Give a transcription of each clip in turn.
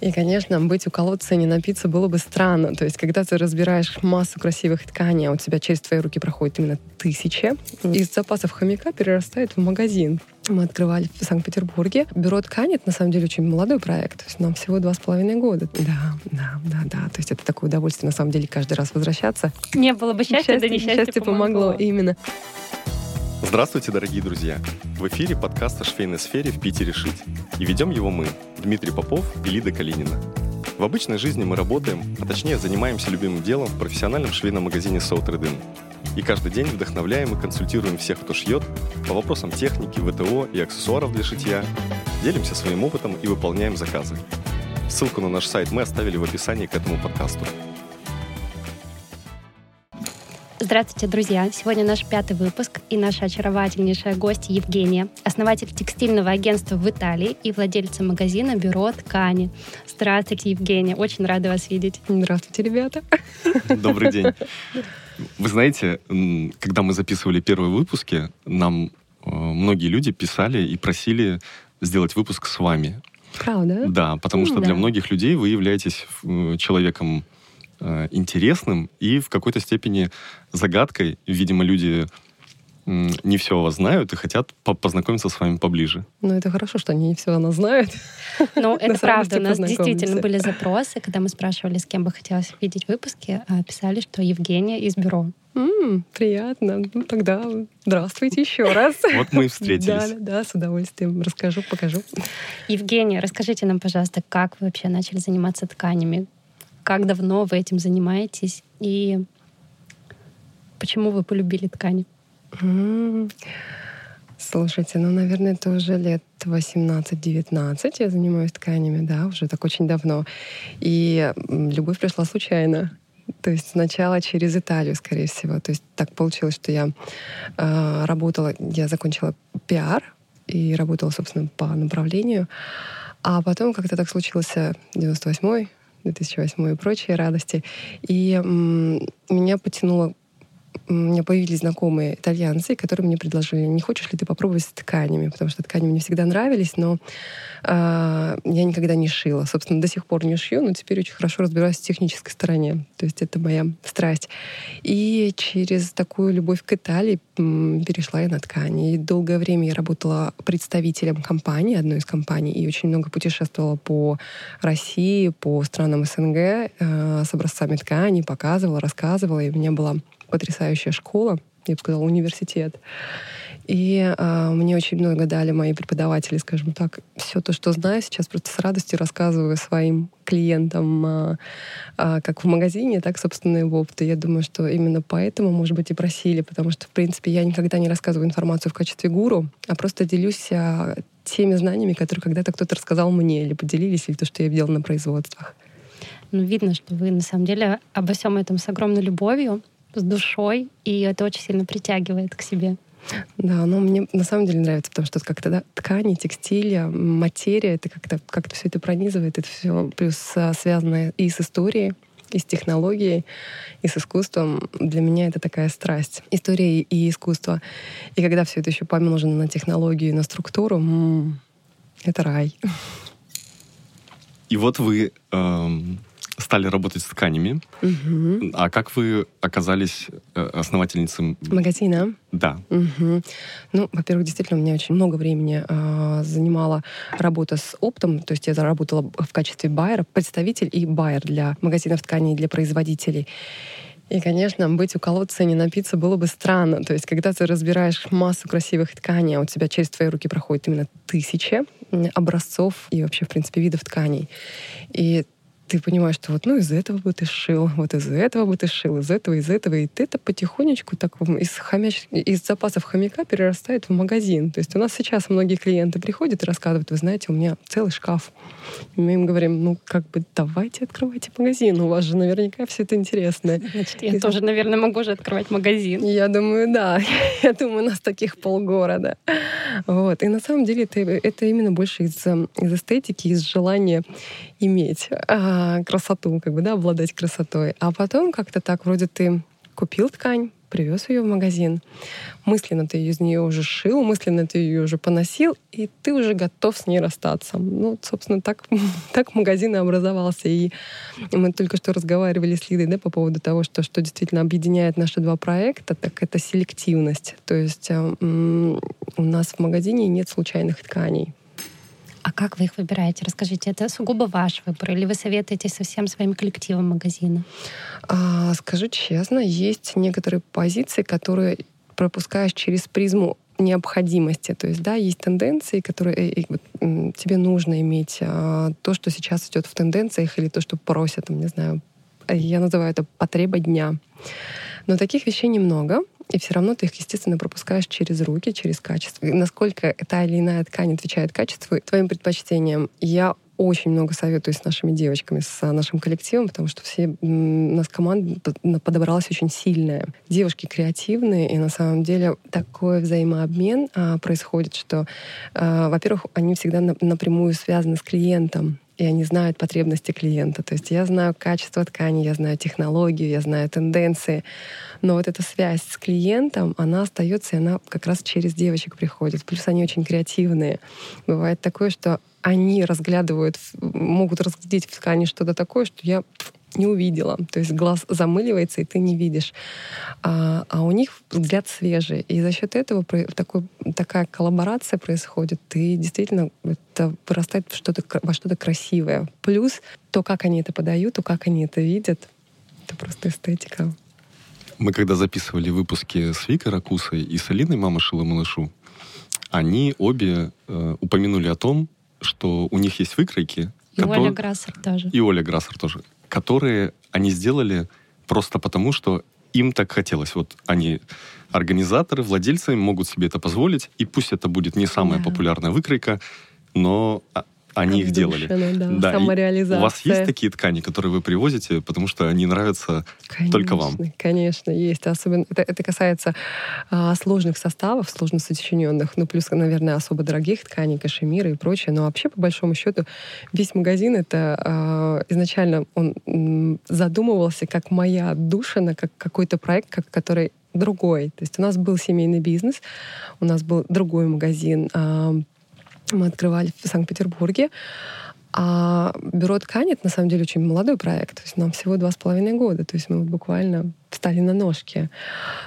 И, конечно, быть у колодца и не напиться было бы странно. То есть, когда ты разбираешь массу красивых тканей, а у тебя через твои руки проходит именно тысячи, из запасов хомяка перерастает в магазин. Мы открывали в Санкт-Петербурге. Бюро ткани — это, на самом деле, очень молодой проект. То есть нам всего два с половиной года. Да, да, да, да. То есть это такое удовольствие, на самом деле, каждый раз возвращаться. Не было бы счастья, счастье, да несчастье счастье помогло. помогло. Именно. Здравствуйте, дорогие друзья! В эфире подкаст о швейной сфере в Питере «Шить». И ведем его мы, Дмитрий Попов и Лида Калинина. В обычной жизни мы работаем, а точнее занимаемся любимым делом в профессиональном швейном магазине «Соутредин». И каждый день вдохновляем и консультируем всех, кто шьет, по вопросам техники, ВТО и аксессуаров для шитья, делимся своим опытом и выполняем заказы. Ссылку на наш сайт мы оставили в описании к этому подкасту. Здравствуйте, друзья! Сегодня наш пятый выпуск и наша очаровательнейшая гость Евгения, основатель текстильного агентства в Италии и владельца магазина «Бюро ткани». Здравствуйте, Евгения! Очень рада вас видеть. Здравствуйте, ребята! Добрый день! Вы знаете, когда мы записывали первые выпуски, нам э, многие люди писали и просили сделать выпуск с вами. Правда? Да, потому что да. для многих людей вы являетесь э, человеком Э, интересным и в какой-то степени загадкой. Видимо, люди не все о вас знают и хотят по познакомиться с вами поближе. Ну, это хорошо, что они не все о нас знают. Ну, это правда. У нас действительно были запросы, когда мы спрашивали, с кем бы хотелось видеть выпуски, а писали, что Евгения из бюро. Приятно. Ну, тогда здравствуйте еще раз. Вот мы и встретились. Да, да, с удовольствием. Расскажу, покажу. Евгения, расскажите нам, пожалуйста, как вы вообще начали заниматься тканями? Как давно вы этим занимаетесь и почему вы полюбили ткани? Слушайте, ну, наверное, это уже лет 18-19 я занимаюсь тканями, да, уже так очень давно. И любовь пришла случайно. То есть сначала через Италию, скорее всего. То есть так получилось, что я э, работала, я закончила пиар и работала, собственно, по направлению. А потом как-то так случилось 98-й, 2008 и прочие радости. И меня потянуло у меня появились знакомые итальянцы, которые мне предложили, не хочешь ли ты попробовать с тканями, потому что ткани мне всегда нравились, но э, я никогда не шила. Собственно, до сих пор не шью, но теперь очень хорошо разбираюсь в технической стороне. То есть это моя страсть. И через такую любовь к Италии перешла я на ткани. И долгое время я работала представителем компании, одной из компаний, и очень много путешествовала по России, по странам СНГ э, с образцами тканей, показывала, рассказывала, и у меня была потрясающая школа, я бы сказала, университет. И э, мне очень много дали мои преподаватели, скажем так. Все то, что знаю, сейчас просто с радостью рассказываю своим клиентам, э, э, как в магазине, так, собственно, и в опыте. Я думаю, что именно поэтому, может быть, и просили, потому что, в принципе, я никогда не рассказываю информацию в качестве гуру, а просто делюсь э, теми знаниями, которые когда-то кто-то рассказал мне, или поделились, или то, что я видела на производствах. Ну, видно, что вы на самом деле обо всем этом с огромной любовью с душой, и это очень сильно притягивает к себе. Да, но мне на самом деле нравится, потому что как-то да, ткани, текстиль, материя, это как-то как все это пронизывает, это все плюс а, связано и с историей, и с технологией, и с искусством. Для меня это такая страсть. История и искусство. И когда все это еще помножено на технологию и на структуру, м-м, это рай. И вот вы эм, стали работать с тканями. Угу. А как вы оказались э, основательницей магазина? Да. Угу. Ну, во-первых, действительно, у меня очень много времени э, занимала работа с оптом. То есть я заработала в качестве байера, представитель и байер для магазинов тканей, для производителей. И, конечно, быть у колодца и не напиться было бы странно. То есть, когда ты разбираешь массу красивых тканей, а у тебя через твои руки проходит именно тысячи образцов и вообще, в принципе, видов тканей. И ты понимаешь, что вот ну из этого бы ты шил, вот из этого бы ты шил, из этого, из этого, и ты это потихонечку так из, хомяч... из запасов хомяка перерастает в магазин. То есть у нас сейчас многие клиенты приходят и рассказывают, вы знаете, у меня целый шкаф. И мы им говорим, ну как бы давайте открывайте магазин, у вас же наверняка все это интересно. Значит, я и тоже, наверное, могу же открывать магазин. Я думаю, да. Я думаю, у нас таких полгорода. Вот. И на самом деле это, это именно больше из, из эстетики, из желания иметь. А, красоту, как бы, да, обладать красотой. А потом как-то так, вроде ты купил ткань, привез ее в магазин, мысленно ты из нее уже шил, мысленно ты ее уже поносил, и ты уже готов с ней расстаться. Ну, собственно, так, так магазин и образовался. И мы только что разговаривали с Лидой да, по поводу того, что, что действительно объединяет наши два проекта, так это селективность. То есть э, у нас в магазине нет случайных тканей. А как вы их выбираете? Расскажите, это сугубо ваш выбор или вы советуете со всем своим коллективом магазина? А, скажу честно, есть некоторые позиции, которые пропускаешь через призму необходимости. То есть, да, есть тенденции, которые и, вот, тебе нужно иметь а, то, что сейчас идет в тенденциях, или то, что просят, там, не знаю, я называю это потреба дня. Но таких вещей немного и все равно ты их, естественно, пропускаешь через руки, через качество. И насколько та или иная ткань отвечает качеству твоим предпочтениям, я очень много советую с нашими девочками, с нашим коллективом, потому что все у нас команда подобралась очень сильная. Девушки креативные, и на самом деле такой взаимообмен а, происходит, что, а, во-первых, они всегда на, напрямую связаны с клиентом и они знают потребности клиента. То есть я знаю качество ткани, я знаю технологию, я знаю тенденции, но вот эта связь с клиентом, она остается, и она как раз через девочек приходит. Плюс они очень креативные. Бывает такое, что они разглядывают, могут разглядеть в ткани что-то такое, что я не увидела. То есть глаз замыливается, и ты не видишь. А, а у них взгляд свежий. И за счет этого такой, такая коллаборация происходит. И действительно это вырастает в что-то, во что-то красивое. Плюс то, как они это подают, то, как они это видят, это просто эстетика. Мы когда записывали выпуски с Викой Ракусой и с Алиной «Мама шила малышу», они обе э, упомянули о том, что у них есть выкройки. И которые... Оля Грассер тоже. И Оля Грассер тоже которые они сделали просто потому, что им так хотелось. Вот они организаторы, владельцы могут себе это позволить, и пусть это будет не самая да. популярная выкройка, но они их делали. Да, да. Самореализация. У вас есть такие ткани, которые вы привозите, потому что они нравятся конечно, только вам? Конечно, есть. Особенно это, это касается а, сложных составов, сложно сочиненных, ну плюс, наверное, особо дорогих тканей, кашемира и прочее. Но вообще, по большому счету, весь магазин это а, изначально он м, задумывался как моя отдушина, как какой-то проект, как, который другой. То есть у нас был семейный бизнес, у нас был другой магазин. Мы открывали в Санкт-Петербурге. А бюро ткани это на самом деле очень молодой проект. То есть нам всего два с половиной года. То есть мы буквально встали на ножки.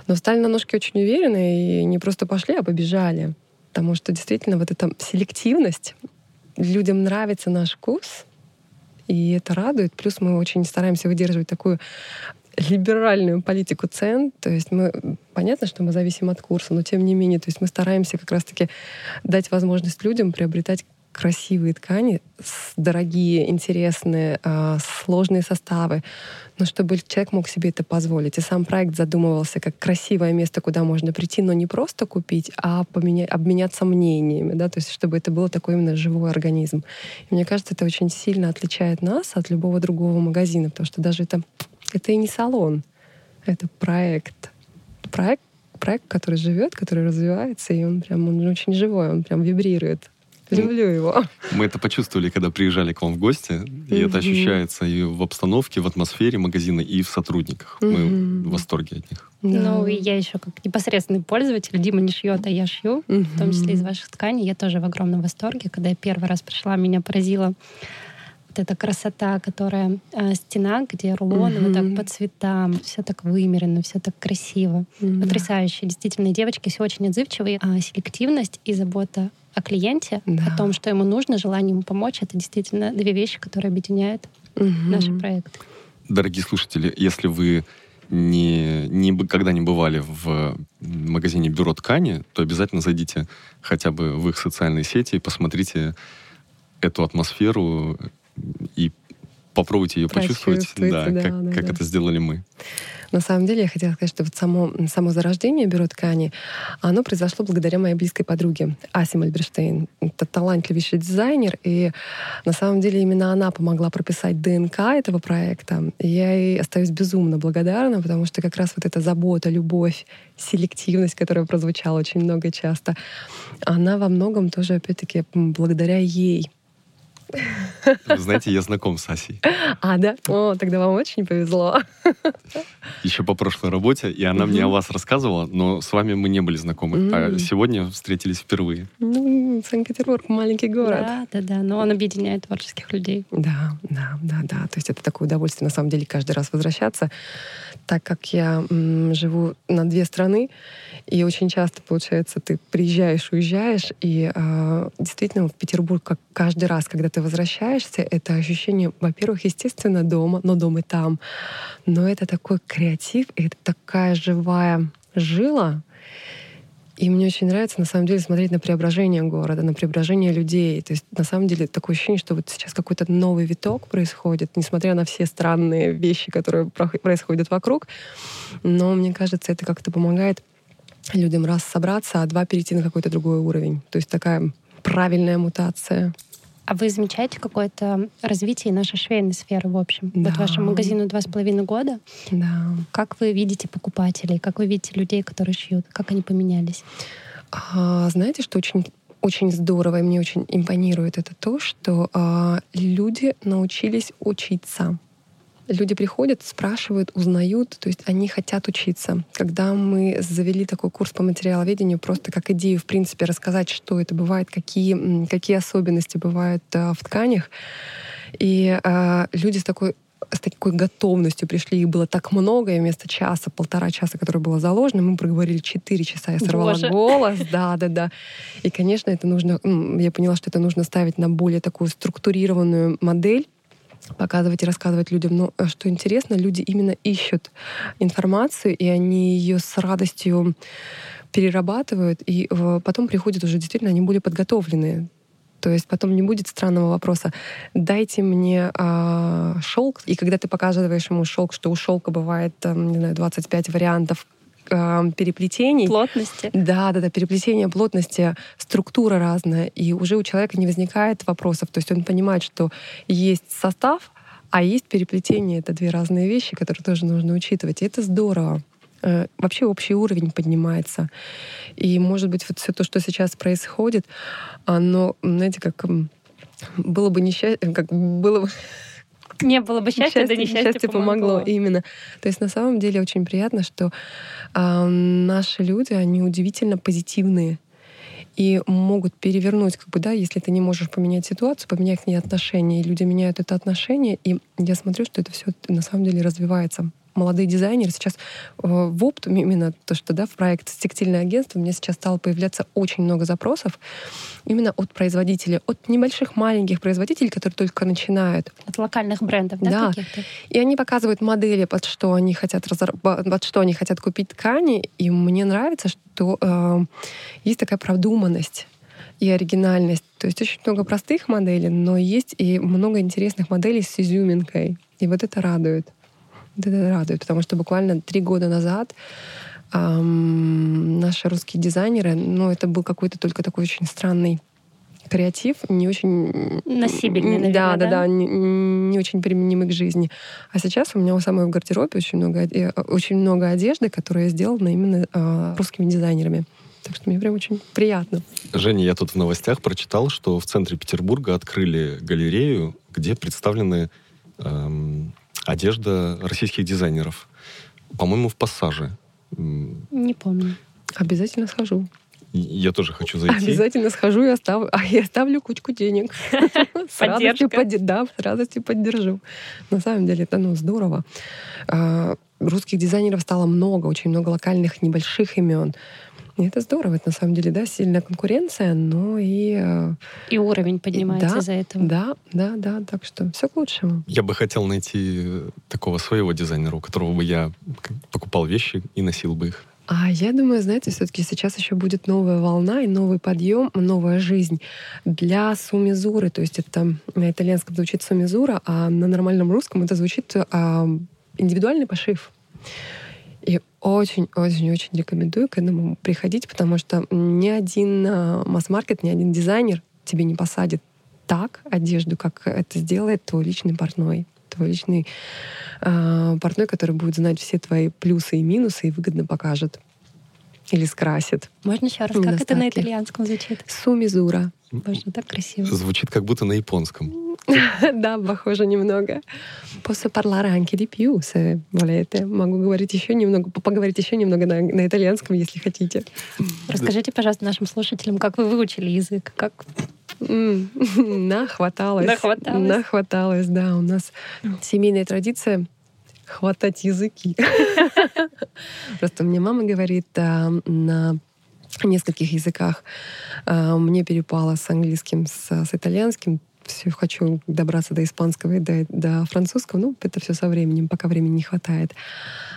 Но встали на ножки очень уверенно и не просто пошли, а побежали. Потому что действительно вот эта селективность, людям нравится наш вкус, и это радует. Плюс мы очень стараемся выдерживать такую либеральную политику цен. То есть мы, понятно, что мы зависим от курса, но тем не менее, то есть мы стараемся как раз-таки дать возможность людям приобретать красивые ткани, дорогие, интересные, а, сложные составы, но чтобы человек мог себе это позволить. И сам проект задумывался как красивое место, куда можно прийти, но не просто купить, а поменять, обменяться мнениями, да, то есть чтобы это был такой именно живой организм. И мне кажется, это очень сильно отличает нас от любого другого магазина, потому что даже это это и не салон, это проект. Проект, проект, который живет, который развивается, и он прям он очень живой, он прям вибрирует. Люблю его. Мы это почувствовали, когда приезжали к вам в гости. И это ощущается и в обстановке, в атмосфере магазина, и в сотрудниках. Мы в восторге от них. Да. Ну, и я еще как непосредственный пользователь. Дима не шьет, а я шью. В том числе из ваших тканей. Я тоже в огромном восторге. Когда я первый раз пришла, меня поразило вот эта красота, которая э, стена, где рулоны mm-hmm. вот так по цветам, все так вымерено, все так красиво. Mm-hmm. Потрясающе. Действительно, девочки все очень отзывчивые. А селективность и забота о клиенте, да. о том, что ему нужно, желание ему помочь, это действительно две вещи, которые объединяют mm-hmm. наши проекты. Дорогие слушатели, если вы не, не, когда не бывали в магазине Бюро ткани, то обязательно зайдите хотя бы в их социальные сети и посмотрите эту атмосферу, и попробуйте ее почувствовать, да, да, как, да, как да. это сделали мы. На самом деле, я хотела сказать, что вот само, само зарождение бюро ткани, оно произошло благодаря моей близкой подруге Асе Мальберштейн. Это талантливейший дизайнер, и на самом деле именно она помогла прописать ДНК этого проекта. И я ей остаюсь безумно благодарна, потому что как раз вот эта забота, любовь, селективность, которая прозвучала очень много часто, она во многом тоже, опять-таки, благодаря ей Вы знаете, я знаком с Асей. А, да? О, тогда вам очень повезло. Еще по прошлой работе, и она мне о вас рассказывала, но с вами мы не были знакомы. А сегодня встретились впервые. Ну, Санкт-Петербург маленький город. Да, да, да. Но он объединяет творческих людей. Да, да, да, да. То есть это такое удовольствие, на самом деле, каждый раз возвращаться. Так как я м, живу на две страны, и очень часто, получается, ты приезжаешь, уезжаешь, и э, действительно в Петербург, как каждый раз, когда ты возвращаешься, это ощущение, во-первых, естественно, дома, но дом и там. Но это такой креатив, и это такая живая жила, и мне очень нравится, на самом деле, смотреть на преображение города, на преображение людей. То есть, на самом деле, такое ощущение, что вот сейчас какой-то новый виток происходит, несмотря на все странные вещи, которые происходят вокруг. Но мне кажется, это как-то помогает людям раз собраться, а два перейти на какой-то другой уровень. То есть такая правильная мутация. А вы замечаете какое-то развитие нашей швейной сферы в общем? Да. Вот вашему магазину два с половиной года. Да. Как вы видите покупателей? Как вы видите людей, которые шьют? Как они поменялись? А, знаете, что очень очень здорово и мне очень импонирует это то, что а, люди научились учиться люди приходят, спрашивают, узнают, то есть они хотят учиться. Когда мы завели такой курс по материаловедению, просто как идею, в принципе, рассказать, что это бывает, какие, какие особенности бывают э, в тканях, и э, люди с такой с такой готовностью пришли, их было так много, и вместо часа, полтора часа, которое было заложено, мы проговорили четыре часа, я сорвала Боже. голос, да, да, да. И, конечно, это нужно, я поняла, что это нужно ставить на более такую структурированную модель, показывать и рассказывать людям. Но э, что интересно, люди именно ищут информацию, и они ее с радостью перерабатывают, и э, потом приходят уже действительно, они более подготовленные. То есть потом не будет странного вопроса. Дайте мне а, шелк. И когда ты показываешь ему шелк, что у шелка бывает, там, не знаю, 25 вариантов э, переплетений. Плотности. Да, да, да, переплетения, плотности, структура разная. И уже у человека не возникает вопросов. То есть он понимает, что есть состав, а есть переплетение. Это две разные вещи, которые тоже нужно учитывать. И это здорово. Э, вообще общий уровень поднимается. И, может быть, вот все то, что сейчас происходит, оно, знаете, как было бы несчастье, как было бы не было бы счастья, счастье, да несчастье счастье помогло. помогло. Именно. То есть на самом деле очень приятно, что э, наши люди, они удивительно позитивные и могут перевернуть, как бы, да, если ты не можешь поменять ситуацию, поменять к ней отношения, и люди меняют это отношение, и я смотрю, что это все на самом деле развивается молодые дизайнеры сейчас э, в опт, именно то, что да, в проект «Текстильное агентство» мне сейчас стало появляться очень много запросов именно от производителей, от небольших маленьких производителей, которые только начинают. От локальных брендов, да? Да. И они показывают модели, под что они хотят разор... под что они хотят купить ткани, и мне нравится, что э, есть такая продуманность и оригинальность. То есть очень много простых моделей, но есть и много интересных моделей с изюминкой. И вот это радует. Это радует, потому что буквально три года назад эм, наши русские дизайнеры, ну, это был какой-то только такой очень странный креатив, не очень... Носибельный, наверное, да? Да, да, да, не, не очень применимый к жизни. А сейчас у меня у самой в гардеробе очень много, очень много одежды, которая сделана именно э, русскими дизайнерами. Так что мне прям очень приятно. Женя, я тут в новостях прочитал, что в центре Петербурга открыли галерею, где представлены эм, одежда российских дизайнеров. По-моему, в пассаже. Не помню. Обязательно схожу. Я тоже хочу зайти. Обязательно схожу и оставлю, а я оставлю кучку денег. С радостью, да, с радостью поддержу. На самом деле это ну, здорово. А, русских дизайнеров стало много, очень много локальных небольших имен. И это здорово, это на самом деле, да, сильная конкуренция, но и... Э, и уровень поднимается да, из-за этого. Да, да, да, так что все к лучшему. Я бы хотел найти такого своего дизайнера, у которого бы я покупал вещи и носил бы их. А я думаю, знаете, все-таки сейчас еще будет новая волна и новый подъем, новая жизнь для сумизуры. То есть это на итальянском звучит сумизура, а на нормальном русском это звучит а, индивидуальный пошив. И очень-очень-очень рекомендую к этому приходить, потому что ни один а, масс-маркет, ни один дизайнер тебе не посадит так одежду, как это сделает твой личный портной твой личный э, портной, который будет знать все твои плюсы и минусы и выгодно покажет или скрасит. Можно еще раз, как это на итальянском звучит? Сумизура. Боже, так красиво. Звучит как будто на японском. Да, похоже немного. Posso parlare anche di più, se volete. Могу говорить еще немного, поговорить еще немного на, на итальянском, если хотите. Расскажите, пожалуйста, нашим слушателям, как вы выучили язык, как Нахваталось. Нахваталось. Нахваталось, да. У нас семейная традиция хватать языки. Просто мне мама говорит а, нескольких языках. А, Мне перепало с английским, с, с итальянским. Все хочу добраться до испанского и до, до французского. Ну, это все со временем, пока времени не хватает.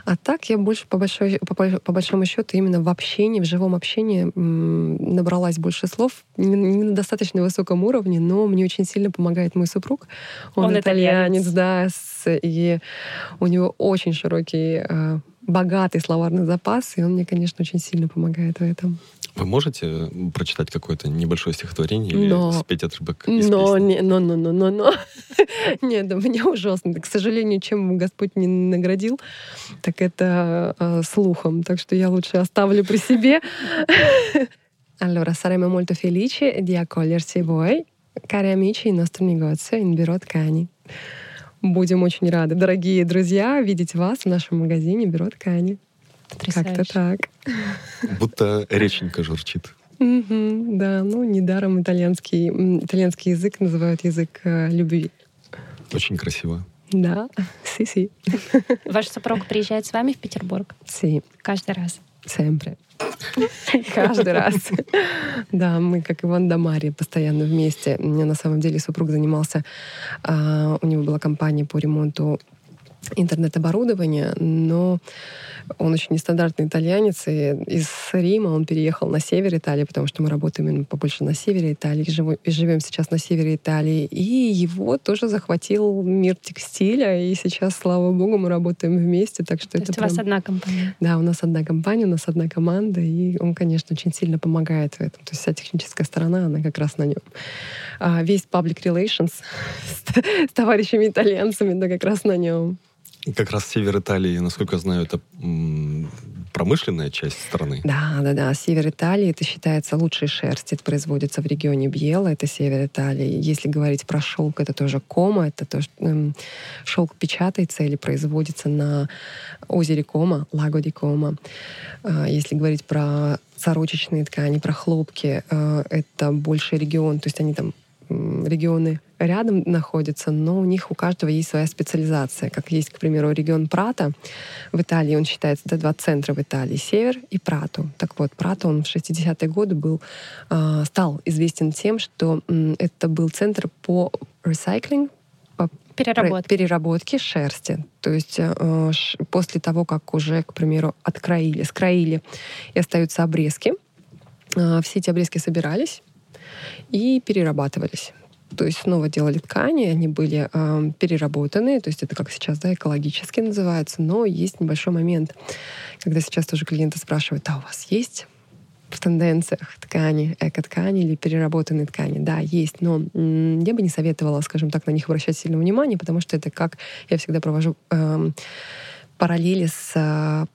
А так я больше по, большой, по, по большому счету именно в общении, в живом общении набралась больше слов. Не, не на достаточно высоком уровне, но мне очень сильно помогает мой супруг. Он, Он итальянец. итальянец, да, с- и у него очень широкий, э, богатый словарный запас, и он мне, конечно, очень сильно помогает в этом. Вы можете прочитать какое-то небольшое стихотворение или Но- спеть отрывок из Но, песни? не, но, но, но, но, но. Нет, у меня ужасно. К сожалению, чем Господь не наградил, так это э, слухом. Так что я лучше оставлю при себе. Allora, saremo molto felici di accogliersi voi, cari amici, in nostro negozio in Biro Ткани. Будем очень рады, дорогие друзья, видеть вас в нашем магазине Бюро Ткани. Как-то так. Будто реченька журчит. Да, ну недаром итальянский, итальянский язык называют язык э, любви. Очень красиво. Да, си-си. Ваш супруг приезжает с вами в Петербург Си, каждый раз. Sempre. Каждый раз. Да, мы, как Иван да Мария, постоянно вместе. Меня на самом деле супруг занимался, а, у него была компания по ремонту интернет-оборудования, но он очень нестандартный итальянец, и из Рима он переехал на север Италии, потому что мы работаем именно побольше на севере Италии, и живу- и живем сейчас на севере Италии, и его тоже захватил мир текстиля, и сейчас, слава богу, мы работаем вместе, так что То это есть у вас прям- одна компания. да, у нас одна компания, у нас одна команда, и он, конечно, очень сильно помогает в этом. То есть вся техническая сторона, она как раз на нем. А весь public relations с, с товарищами итальянцами, да, как раз на нем. Как раз север Италии, насколько я знаю, это промышленная часть страны. Да, да, да. Север Италии это считается лучшей шерсть. Это производится в регионе Бьела, это север Италии. Если говорить про шелк, это тоже Кома, это то, что шелк печатается или производится на озере Кома, Лаго ди Кома. А, Если говорить про сорочечные ткани, про хлопки, э, это больше регион, то есть они там регионы рядом находятся, но у них у каждого есть своя специализация. Как есть, к примеру, регион Прата в Италии, он считается, это два центра в Италии, Север и Прату. Так вот, Прата, он в 60-е годы был, а, стал известен тем, что это был центр по recycling, по Переработка. переработке шерсти. То есть э, после того, как уже, к примеру, откроили, скроили и остаются обрезки, э, все эти обрезки собирались и перерабатывались. То есть снова делали ткани, они были э, переработаны, то есть это как сейчас, да, экологически называется, но есть небольшой момент, когда сейчас тоже клиенты спрашивают, а у вас есть в тенденциях ткани, эко-ткани или переработанные ткани. Да, есть, но я бы не советовала, скажем так, на них обращать сильно внимание, потому что это как я всегда провожу эм, параллели с э,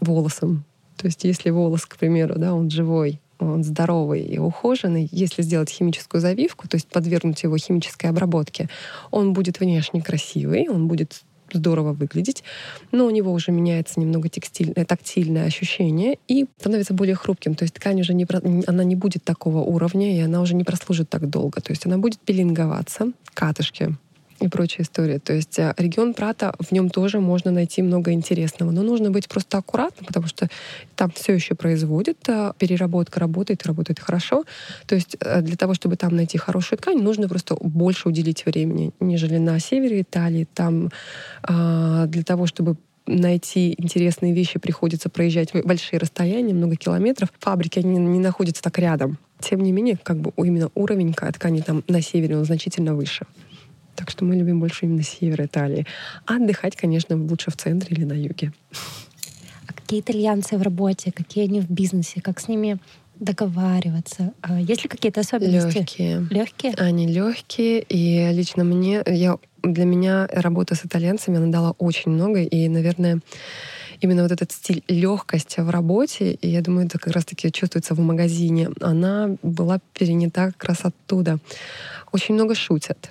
волосом. То есть если волос, к примеру, да, он живой, он здоровый и ухоженный, если сделать химическую завивку, то есть подвергнуть его химической обработке, он будет внешне красивый, он будет здорово выглядеть, но у него уже меняется немного текстильное, тактильное ощущение и становится более хрупким. То есть ткань уже не, она не будет такого уровня, и она уже не прослужит так долго. То есть она будет пеленговаться, катышки и прочая история. То есть э, регион Прата, в нем тоже можно найти много интересного. Но нужно быть просто аккуратным, потому что там все еще производят, э, переработка работает, работает хорошо. То есть э, для того, чтобы там найти хорошую ткань, нужно просто больше уделить времени, нежели на севере Италии. Там для того, чтобы найти интересные вещи, приходится проезжать большие расстояния, много километров. Фабрики они не находятся так рядом. Тем не менее, как бы именно уровень ткани там на севере он значительно выше. Так что мы любим больше именно север Италии. А отдыхать, конечно, лучше в центре или на юге. А какие итальянцы в работе, какие они в бизнесе, как с ними договариваться? А есть ли какие-то особенности? Легкие. Легкие? Они легкие, и лично мне, я, для меня работа с итальянцами, она дала очень много, и, наверное, именно вот этот стиль легкости в работе, и я думаю, это как раз-таки чувствуется в магазине, она была перенята как раз оттуда. Очень много шутят,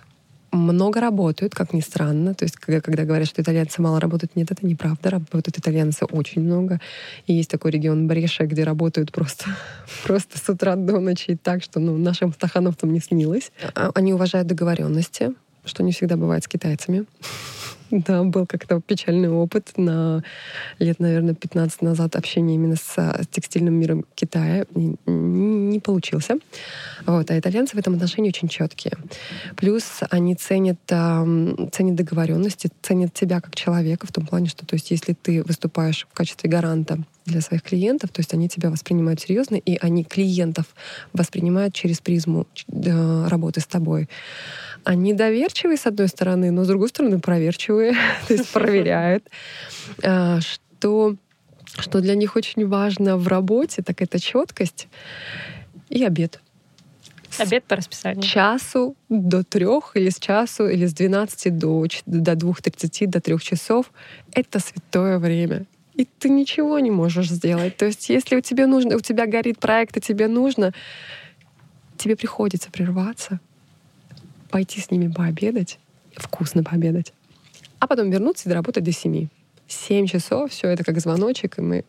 много работают, как ни странно. То есть, когда, когда говорят, что итальянцы мало работают, нет, это неправда. Работают итальянцы очень много. И есть такой регион Бреша, где работают просто, просто с утра до ночи так, что ну, нашим стахановцам не снилось. А, они уважают договоренности, что не всегда бывает с китайцами. Да, был как-то печальный опыт на лет, наверное, 15 назад общения именно с, текстильным миром Китая. Не, получился. Вот. А итальянцы в этом отношении очень четкие. Плюс они ценят, ценят договоренности, ценят тебя как человека в том плане, что то есть, если ты выступаешь в качестве гаранта для своих клиентов, то есть они тебя воспринимают серьезно, и они клиентов воспринимают через призму э, работы с тобой они доверчивые, с одной стороны, но с другой стороны проверчивые, то есть проверяют, а, что, что для них очень важно в работе, так это четкость и обед. Обед по расписанию. С часу до трех, или с часу, или с 12 до, до двух тридцати, до трех часов. Это святое время. И ты ничего не можешь сделать. То есть, если у тебя нужно, у тебя горит проект, и тебе нужно, тебе приходится прерваться, пойти с ними пообедать, вкусно пообедать, а потом вернуться и доработать до семи. Семь часов, все это как звоночек, и мы,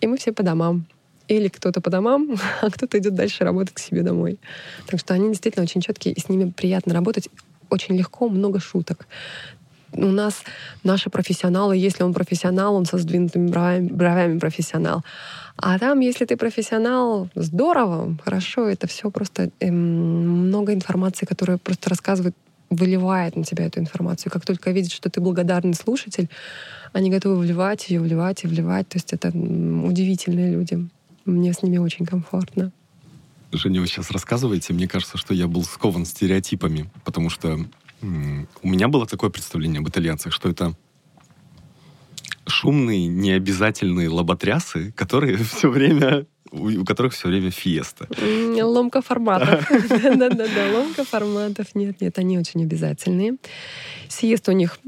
и мы все по домам. Или кто-то по домам, а кто-то идет дальше работать к себе домой. Так что они действительно очень четкие, и с ними приятно работать. Очень легко, много шуток у нас наши профессионалы, если он профессионал, он со сдвинутыми бровями, бровями профессионал. А там, если ты профессионал, здорово, хорошо, это все просто эм, много информации, которая просто рассказывает, выливает на тебя эту информацию. Как только видят, что ты благодарный слушатель, они готовы вливать ее, вливать и вливать. То есть это удивительные люди. Мне с ними очень комфортно. Женя, вы сейчас рассказываете, мне кажется, что я был скован стереотипами, потому что у меня было такое представление об итальянцах, что это шумные, необязательные лоботрясы, которые все время у которых все время фиеста. Ломка форматов. Да-да-да, ломка форматов. Нет, нет, они очень обязательные. Сиеста у них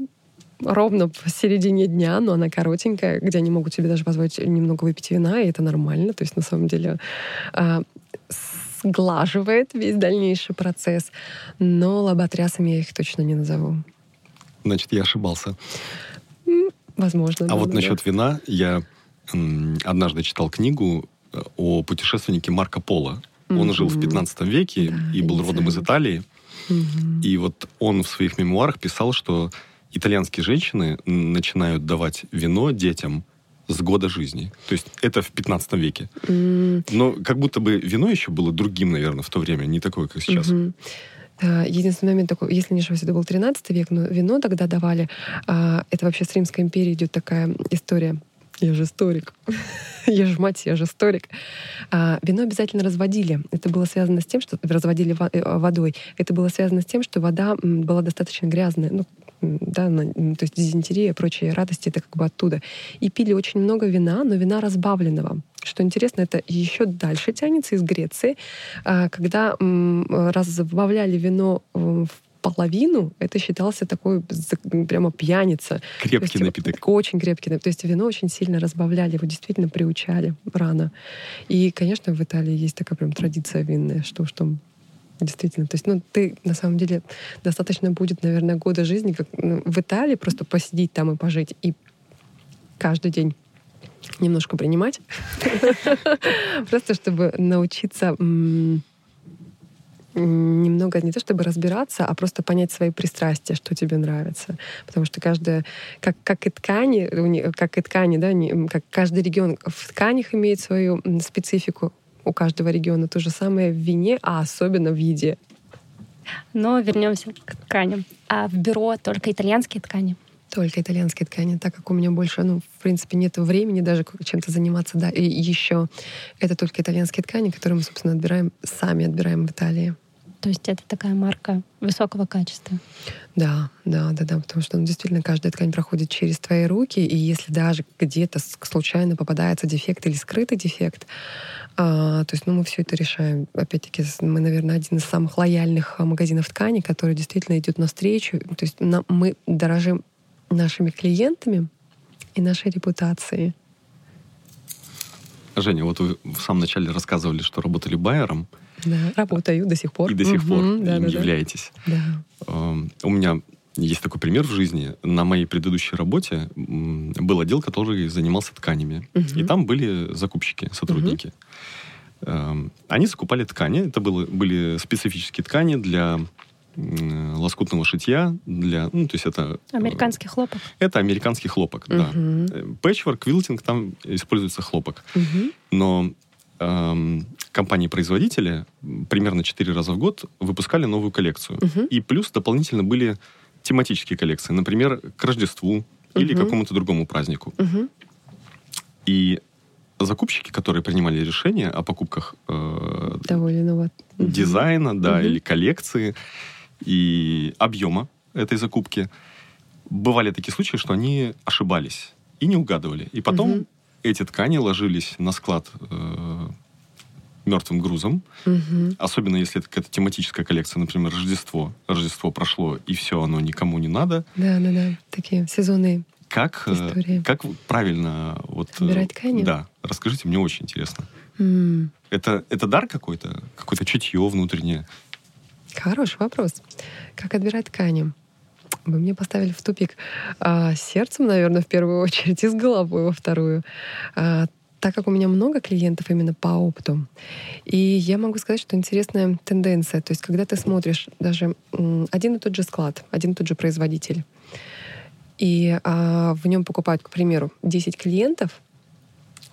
ровно в середине дня, но она коротенькая, где они могут себе даже позволить немного выпить вина, и это нормально. То есть, на самом деле, а, сглаживает весь дальнейший процесс. Но лоботрясами я их точно не назову. Значит, я ошибался. Возможно. А да, вот да, насчет вина я однажды читал книгу э, о путешественнике Марко Поло. Он жил в 15 веке да, и был родом из Италии. Mm-hmm. И вот он в своих мемуарах писал, что итальянские женщины начинают давать вино детям с года жизни. То есть это в 15 веке. Mm. Но как будто бы вино еще было другим, наверное, в то время, не такое, как сейчас. Mm-hmm. Единственный момент такой, если не ошибаюсь, это был 13 век, но вино тогда давали. А, это вообще с Римской империи идет такая история. Я же историк. я же мать, я же историк. А, вино обязательно разводили. Это было связано с тем, что разводили э, водой. Это было связано с тем, что вода была достаточно грязная. Ну, да, то есть дизентерия и прочие радости, это как бы оттуда. И пили очень много вина, но вина разбавленного. Что интересно, это еще дальше тянется из Греции, а, когда разбавляли вино в половину, это считался такой прямо пьяница. Крепкий есть, напиток. Очень крепкий. То есть вино очень сильно разбавляли, его действительно приучали рано. И, конечно, в Италии есть такая прям традиция винная, что уж там Действительно. То есть, ну, ты на самом деле достаточно будет, наверное, года жизни как ну, в Италии просто посидеть там и пожить. И каждый день немножко принимать. Просто чтобы научиться немного не то чтобы разбираться, а просто понять свои пристрастия, что тебе нравится. Потому что каждая, как, как и ткани, как и ткани, да, как каждый регион в тканях имеет свою специфику, у каждого региона то же самое в вине, а особенно в еде. Но вернемся к тканям. А в бюро только итальянские ткани? Только итальянские ткани, так как у меня больше, ну, в принципе, нет времени даже чем-то заниматься, да. И еще это только итальянские ткани, которые мы, собственно, отбираем, сами отбираем в Италии. То есть это такая марка высокого качества. Да, да, да, да, потому что ну, действительно каждая ткань проходит через твои руки, и если даже где-то случайно попадается дефект или скрытый дефект, а, то есть, ну, мы все это решаем. Опять-таки, мы, наверное, один из самых лояльных а, магазинов ткани, который действительно идет навстречу. То есть, на, мы дорожим нашими клиентами и нашей репутацией. Женя, вот вы в самом начале рассказывали, что работали байером. Да, работаю до сих пор. И до сих пор да, им да, да. являетесь. Да. У меня есть такой пример в жизни. На моей предыдущей работе был отдел, который занимался тканями. И там были закупщики, сотрудники. Они закупали ткани. Это было, были специфические ткани для лоскутного шитья, для, ну, то есть это... э, Американский хлопок. Это американский хлопок, да. Мгм. Э, Пэтчворк, квилтинг, там используется хлопок. Мгм. Но эм, компании-производители примерно 4 раза в год выпускали новую коллекцию. Мгм. И плюс дополнительно были тематические коллекции. Например, к Рождеству или Мгм. какому-то другому празднику. Мгм. И закупщики, которые принимали решения о покупках э, Довольно вот. Мгм. дизайна, да, Мгм. или коллекции и объема этой закупки, бывали такие случаи, что они ошибались и не угадывали. И потом Мгм. эти ткани ложились на склад э, мертвым грузом, Мгм. особенно если это какая-то тематическая коллекция, например, Рождество. Рождество прошло, и все, оно никому не надо. Да, да, да. Такие сезонные. Как, э, История. как правильно вот, э, Отбирать ткани? Да, расскажите, мне очень интересно. М. Это, это дар какой-то? Какое-то чутье внутреннее? Хороший вопрос. Как отбирать ткани? Вы мне поставили в тупик а, сердцем, наверное, в первую очередь, и с головой во вторую. А, так как у меня много клиентов именно по опыту, и я могу сказать, что интересная тенденция. То есть, когда ты смотришь даже один и тот же склад, один и тот же производитель, и а, в нем покупают, к примеру, 10 клиентов,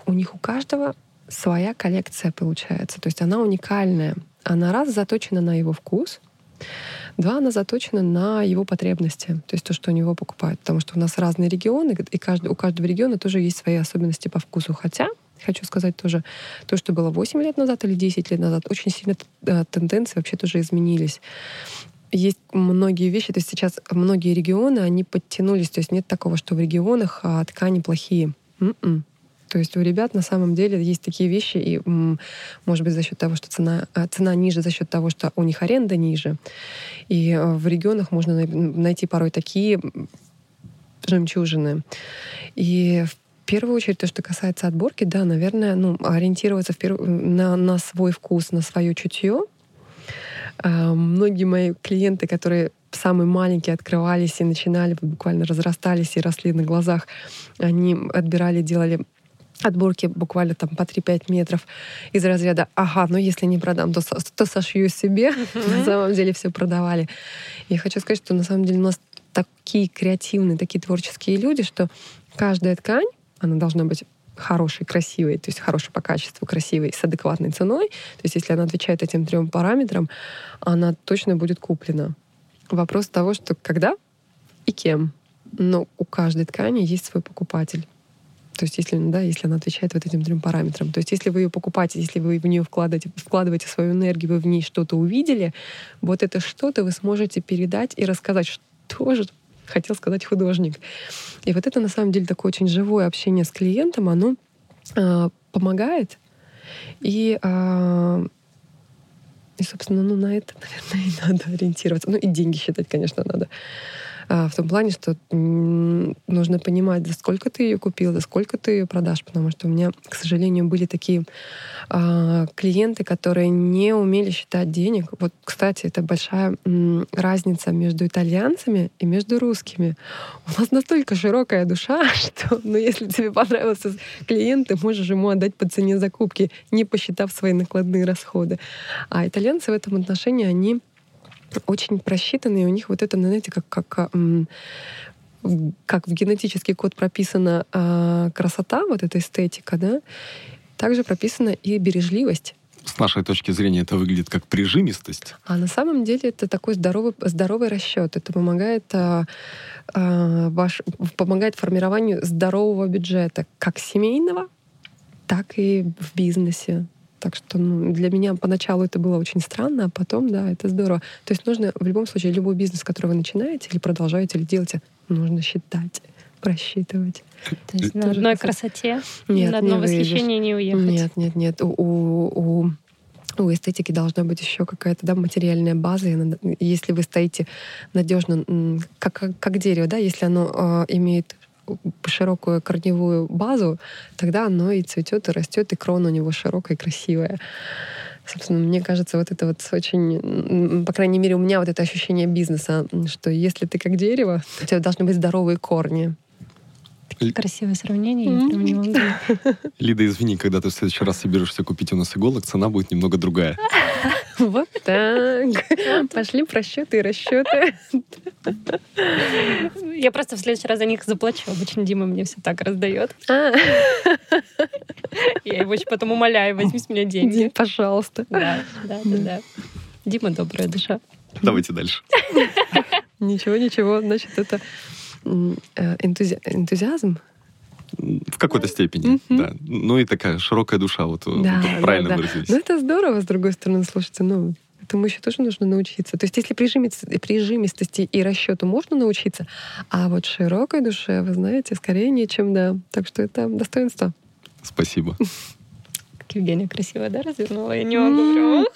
у них у каждого своя коллекция получается. То есть она уникальная. Она раз заточена на его вкус, два она заточена на его потребности, то есть то, что у него покупают. Потому что у нас разные регионы, и каждый, у каждого региона тоже есть свои особенности по вкусу. Хотя, хочу сказать тоже, то, что было 8 лет назад или 10 лет назад, очень сильно э, тенденции вообще тоже изменились есть многие вещи, то есть сейчас многие регионы, они подтянулись, то есть нет такого, что в регионах а, ткани плохие. М-м. То есть у ребят на самом деле есть такие вещи, и, может быть, за счет того, что цена, а, цена ниже, за счет того, что у них аренда ниже. И э, в регионах можно най- найти порой такие жемчужины. И в первую очередь, то, что касается отборки, да, наверное, ну, ориентироваться в перв... на, на свой вкус, на свое чутье. А, Многие мои клиенты, которые самые маленькие открывались и начинали, буквально разрастались и росли на глазах, они отбирали, делали отборки буквально там по 3-5 метров из разряда «Ага, ну если не продам, то, со- то сошью себе». На самом деле все продавали. Я хочу сказать, что на самом деле у нас такие креативные, такие творческие люди, что каждая ткань, она должна быть хорошей, красивой, то есть хорошей по качеству, красивой, с адекватной ценой. То есть если она отвечает этим трем параметрам, она точно будет куплена. Вопрос того, что когда и кем. Но у каждой ткани есть свой покупатель. То есть, если, да, если она отвечает вот этим трем параметрам. То есть, если вы ее покупаете, если вы в нее вкладываете, вкладываете свою энергию, вы в ней что-то увидели, вот это что-то вы сможете передать и рассказать, что же хотел сказать художник. И вот это на самом деле такое очень живое общение с клиентом, оно а, помогает. И, а, и, собственно, ну, на это, наверное, и надо ориентироваться. Ну, и деньги считать, конечно, надо. А, в том плане, что нужно понимать, за сколько ты ее купил, за сколько ты ее продашь, потому что у меня, к сожалению, были такие а, клиенты, которые не умели считать денег. Вот, кстати, это большая разница между итальянцами и между русскими. У нас настолько широкая душа, что, ну, если тебе понравился клиент, ты можешь ему отдать по цене закупки, не посчитав свои накладные расходы. А итальянцы в этом отношении, они очень просчитаны, и у них вот это, знаете, как, как, в- как в генетический код прописана а, красота, вот эта эстетика, да, также прописана и бережливость. С нашей точки зрения это выглядит как прижимистость. А на самом деле это такой здоровый, здоровый расчет. Это помогает, а, а, ваш, помогает формированию здорового бюджета, как семейного, так и в бизнесе. Так что ну, для меня поначалу это было очень странно, а потом, да, это здорово. То есть нужно в любом случае любой бизнес, который вы начинаете или продолжаете, или делаете, нужно считать, просчитывать. То есть на одной красоте, Нет, на одно восхищение не уехать. Нет, нет, нет. У, у, у- у эстетики должна быть еще какая-то да, материальная база. Если вы стоите надежно, как, как дерево, да, если оно э, имеет широкую корневую базу, тогда оно и цветет, и растет, и крона у него широкая и красивая. Собственно, мне кажется, вот это вот очень, по крайней мере, у меня вот это ощущение бизнеса, что если ты как дерево, у тебя должны быть здоровые корни. Такие красивые сравнения, я прям не могу. Лида, извини, когда ты в следующий раз соберешься купить у нас иголок, цена будет немного другая. Вот так. Пошли просчеты и расчеты. Я просто в следующий раз за них заплачу. Обычно Дима мне все так раздает. А. Я его еще потом умоляю, возьми с меня деньги. Пожалуйста. Да, да, да, да. Дима добрая душа. Давайте дальше. Ничего, ничего. Значит, это энтузи... энтузиазм в какой-то степени, mm-hmm. да. Ну и такая широкая душа, вот, да, вот правильно да, выразились. Ну это здорово, с другой стороны, слушайте, ну этому еще тоже нужно научиться. То есть если прижимистости, прижимистости и расчету можно научиться, а вот широкой душе, вы знаете, скорее нечем, да. Так что это достоинство. Спасибо. Как Евгения красиво, да, развернула? Я не могу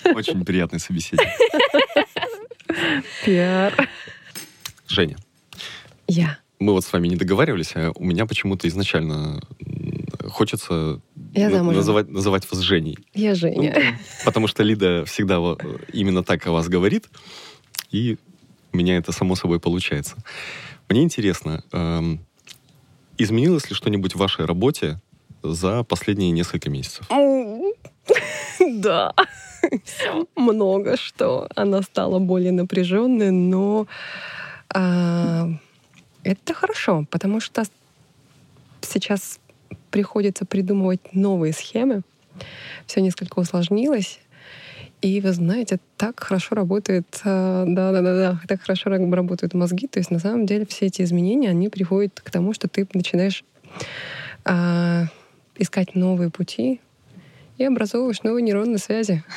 прям. Очень приятный собеседник. Пиар. Женя. Я мы вот с вами не договаривались, а у меня почему-то изначально хочется я называть, называть вас Женей. Я Женя. Ну, потому что Лида всегда именно так о вас говорит, и у меня это само собой получается. Мне интересно, эм, изменилось ли что-нибудь в вашей работе за последние несколько месяцев? Да, много что. Она стала более напряженной, но а, это хорошо, потому что сейчас приходится придумывать новые схемы. Все несколько усложнилось. И вы знаете, так хорошо работает, да, да, да, да, так хорошо работают мозги. То есть на самом деле все эти изменения, они приходят к тому, что ты начинаешь э, искать новые пути и образовываешь новые нейронные связи.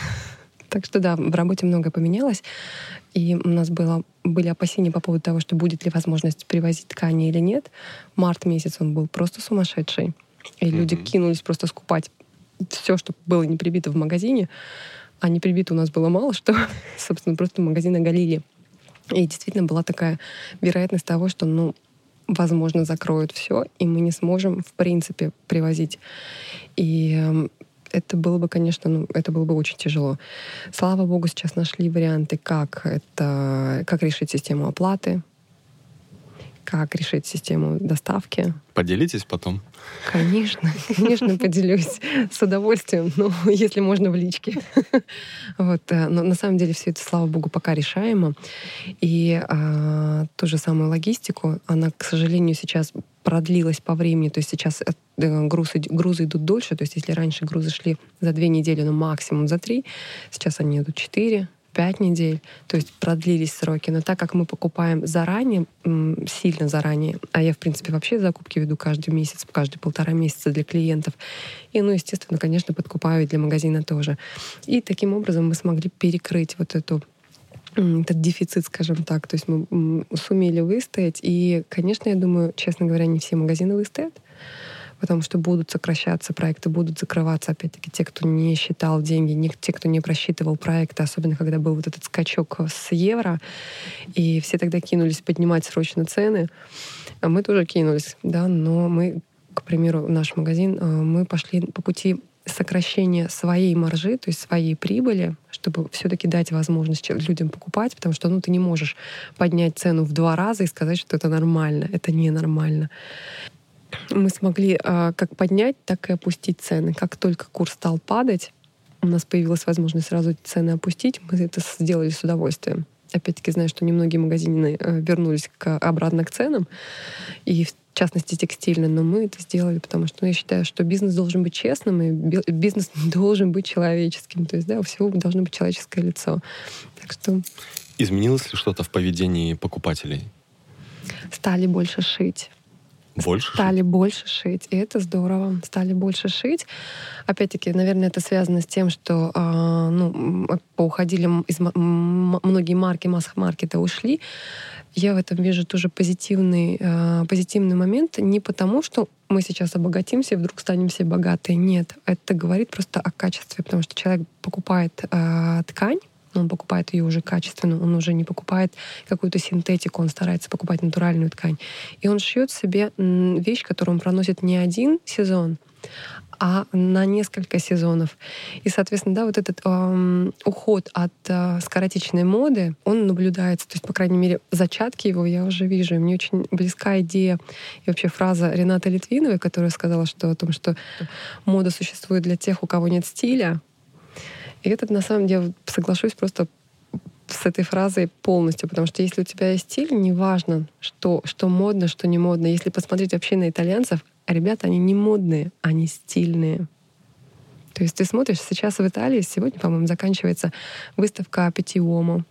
Так что да, в работе многое поменялось. И у нас было, были опасения по поводу того, что будет ли возможность привозить ткани или нет. Март месяц он был просто сумасшедший. И mm-hmm. люди кинулись просто скупать все, что было не прибито в магазине. А не прибито у нас было мало, что, собственно, просто магазины оголили. И действительно была такая вероятность того, что, ну, возможно, закроют все, и мы не сможем, в принципе, привозить. И эм, это было бы, конечно, ну, это было бы очень тяжело. Слава богу, сейчас нашли варианты, как это, как решить систему оплаты, как решить систему доставки. Поделитесь потом. Конечно, конечно, поделюсь с удовольствием, но если можно в личке. Вот, э, но на самом деле все это, слава богу, пока решаемо. И а, ту же самую логистику, она, к сожалению, сейчас продлилась по времени. То есть сейчас э, грузы, грузы идут дольше. То есть если раньше грузы шли за две недели, ну максимум за три, сейчас они идут четыре, пять недель, то есть продлились сроки. Но так как мы покупаем заранее, сильно заранее, а я, в принципе, вообще закупки веду каждый месяц, каждые полтора месяца для клиентов, и, ну, естественно, конечно, подкупаю и для магазина тоже. И таким образом мы смогли перекрыть вот эту этот дефицит, скажем так. То есть мы сумели выстоять. И, конечно, я думаю, честно говоря, не все магазины выстоят потому что будут сокращаться проекты, будут закрываться, опять-таки, те, кто не считал деньги, не, те, кто не просчитывал проекты, особенно когда был вот этот скачок с евро, и все тогда кинулись поднимать срочно цены. А мы тоже кинулись, да, но мы, к примеру, наш магазин, э, мы пошли по пути сокращения своей маржи, то есть своей прибыли, чтобы все-таки дать возможность людям покупать, потому что ну, ты не можешь поднять цену в два раза и сказать, что это нормально. Это ненормально мы смогли а, как поднять, так и опустить цены. Как только курс стал падать, у нас появилась возможность сразу цены опустить. Мы это сделали с удовольствием. Опять-таки, знаю, что немногие магазины э, вернулись к, обратно к ценам, и в частности текстильные, но мы это сделали, потому что ну, я считаю, что бизнес должен быть честным, и бизнес должен быть человеческим. То есть, да, у всего должно быть человеческое лицо. Так что... Изменилось ли что-то в поведении покупателей? Стали больше шить больше стали шить? больше шить. И это здорово. Стали больше шить. Опять-таки, наверное, это связано с тем, что э, ну, поуходили из многие марки масс-маркета ушли. Я в этом вижу тоже позитивный, э, позитивный момент. Не потому, что мы сейчас обогатимся и вдруг станем все богатые. Нет. Это говорит просто о качестве, потому что человек покупает э, ткань, но он покупает ее уже качественно, он уже не покупает какую-то синтетику, он старается покупать натуральную ткань. И он шьет себе вещь, которую он проносит не один сезон, а на несколько сезонов. И, соответственно, да, вот этот эм, уход от э, скоротечной моды, он наблюдается. То есть, по крайней мере, зачатки его я уже вижу. И мне очень близка идея и вообще фраза Ренаты Литвиновой, которая сказала что, о том, что мода существует для тех, у кого нет стиля. И это, на самом деле, соглашусь просто с этой фразой полностью, потому что если у тебя есть стиль, неважно, что, что модно, что не модно. Если посмотреть вообще на итальянцев, ребята, они не модные, они стильные. То есть ты смотришь, сейчас в Италии, сегодня, по-моему, заканчивается выставка Пятиому.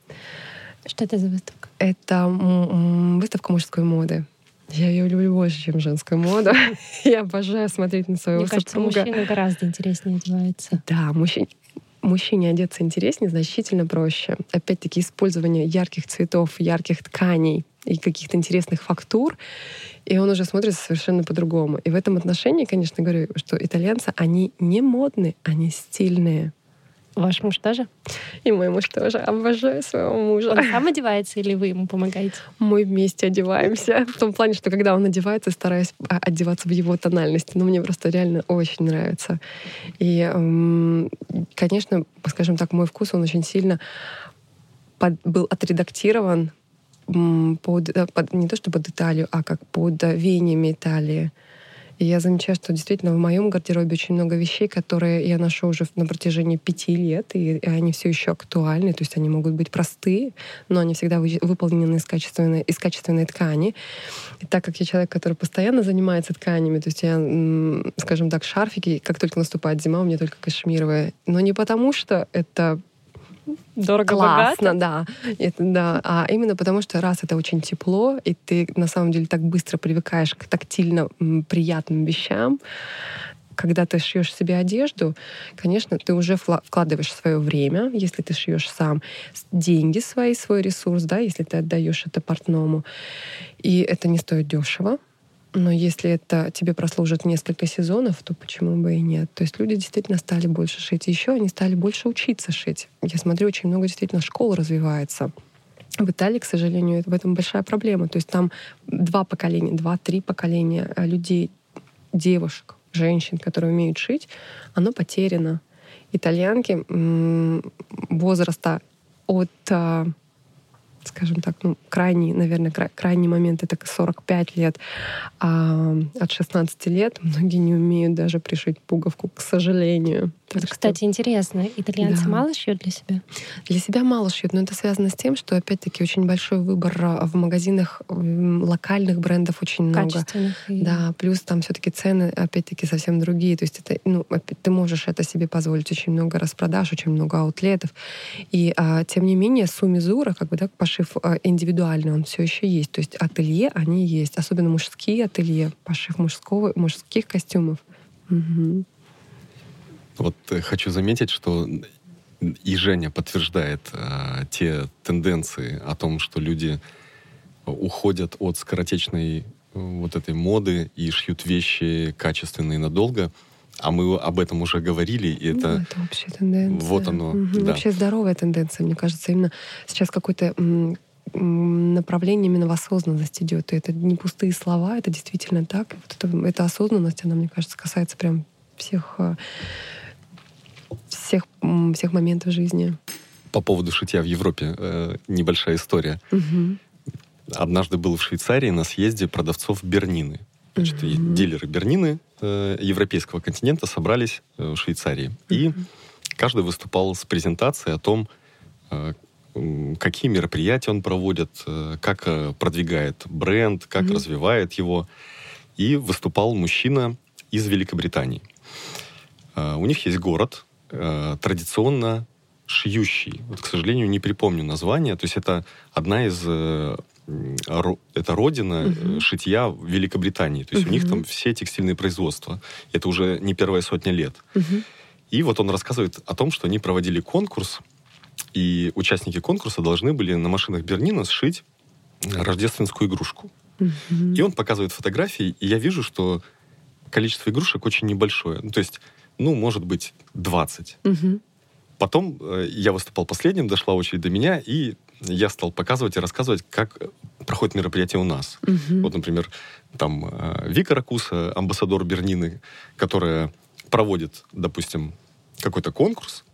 Что это за выставка? Это выставка мужской моды. Я ее люблю больше, чем женскую моду. Я обожаю смотреть на своего Мне кажется, мужчина гораздо интереснее одевается. Да, мужчине, мужчине одеться интереснее значительно проще. Опять-таки, использование ярких цветов, ярких тканей и каких-то интересных фактур и он уже смотрится совершенно по-другому. И в этом отношении, конечно, говорю, что итальянцы, они не модные, они стильные. Ваш муж тоже? И мой муж тоже. Обожаю своего мужа. Он сам одевается или вы ему помогаете? Мы вместе одеваемся. В том плане, что когда он одевается, стараюсь а, одеваться в его тональности. Но мне просто реально очень нравится. И, конечно, скажем так, мой вкус, он очень сильно под, был отредактирован под, э, под, не то чтобы под Италию, а как под веяниями Италии. И я замечаю, что действительно в моем гардеробе очень много вещей, которые я ношу уже на протяжении пяти лет, и, и они все еще актуальны. То есть они могут быть простые, но они всегда вы, выполнены из качественной, из качественной ткани. И так как я человек, который постоянно занимается тканями, то есть я, скажем так, шарфики, как только наступает зима, у меня только кашемировые. Но не потому, что это Дорого классно, да. Это, да. А именно потому, что раз это очень тепло, и ты на самом деле так быстро привыкаешь к тактильно приятным вещам, когда ты шьешь себе одежду, конечно, ты уже вкладываешь свое время, если ты шьешь сам, деньги свои, свой ресурс, да, если ты отдаешь это портному. И это не стоит дешево. Но если это тебе прослужит несколько сезонов, то почему бы и нет? То есть люди действительно стали больше шить. еще они стали больше учиться шить. Я смотрю, очень много действительно школ развивается. В Италии, к сожалению, в этом большая проблема. То есть там два поколения, два-три поколения э, людей, девушек, женщин, которые умеют шить, оно потеряно. Итальянки возраста от а, скажем так, ну, крайний, наверное, крайний момент это 45 лет, а от 16 лет многие не умеют даже пришить пуговку, к сожалению. Так это, что... кстати, интересно. Итальянцы да. мало шьют для себя? Для себя мало шьют, но это связано с тем, что, опять-таки, очень большой выбор а, в магазинах локальных брендов очень много. И... Да, плюс там все таки цены, опять-таки, совсем другие. То есть это, ну, ты можешь это себе позволить. Очень много распродаж, очень много аутлетов. И, а, тем не менее, сумизура, как бы, да, пошив а, индивидуальный, он все еще есть. То есть ателье, они есть. Особенно мужские ателье, пошив мужского, мужских костюмов. Угу. Вот э, хочу заметить, что и Женя подтверждает э, те тенденции о том, что люди уходят от скоротечной э, вот этой моды и шьют вещи качественные надолго. А мы об этом уже говорили, и это... Ну, это вообще тенденция. Вот оно, угу. да. Вообще здоровая тенденция, мне кажется. Именно сейчас какое-то направление именно в осознанность идет. И это не пустые слова, это действительно так. И вот это, эта осознанность, она, мне кажется, касается прям всех э, всех, всех моментов жизни. По поводу шитья в Европе э, небольшая история. Угу. Однажды был в Швейцарии на съезде продавцов Бернины. Значит, угу. дилеры Бернины э, европейского континента собрались э, в Швейцарии. Угу. И каждый выступал с презентацией о том, э, какие мероприятия он проводит, э, как э, продвигает бренд, как угу. развивает его. И выступал мужчина из Великобритании. Э, у них есть город, э, традиционно шьющий. Вот, к сожалению, не припомню название. То есть это одна из... Э, это родина угу. шитья в Великобритании. То есть угу. у них там все текстильные производства. Это уже не первая сотня лет. Угу. И вот он рассказывает о том, что они проводили конкурс, и участники конкурса должны были на машинах Бернина сшить рождественскую игрушку. Угу. И он показывает фотографии, и я вижу, что количество игрушек очень небольшое. Ну, то есть ну, может быть, 20. Угу. потом э, я выступал последним, дошла очередь до меня, и я стал показывать и рассказывать, как проходит мероприятие у нас. Мгм. Вот, например, там э, Вика Ракуса, амбассадор Бернины, которая проводит, допустим, какой-то конкурс.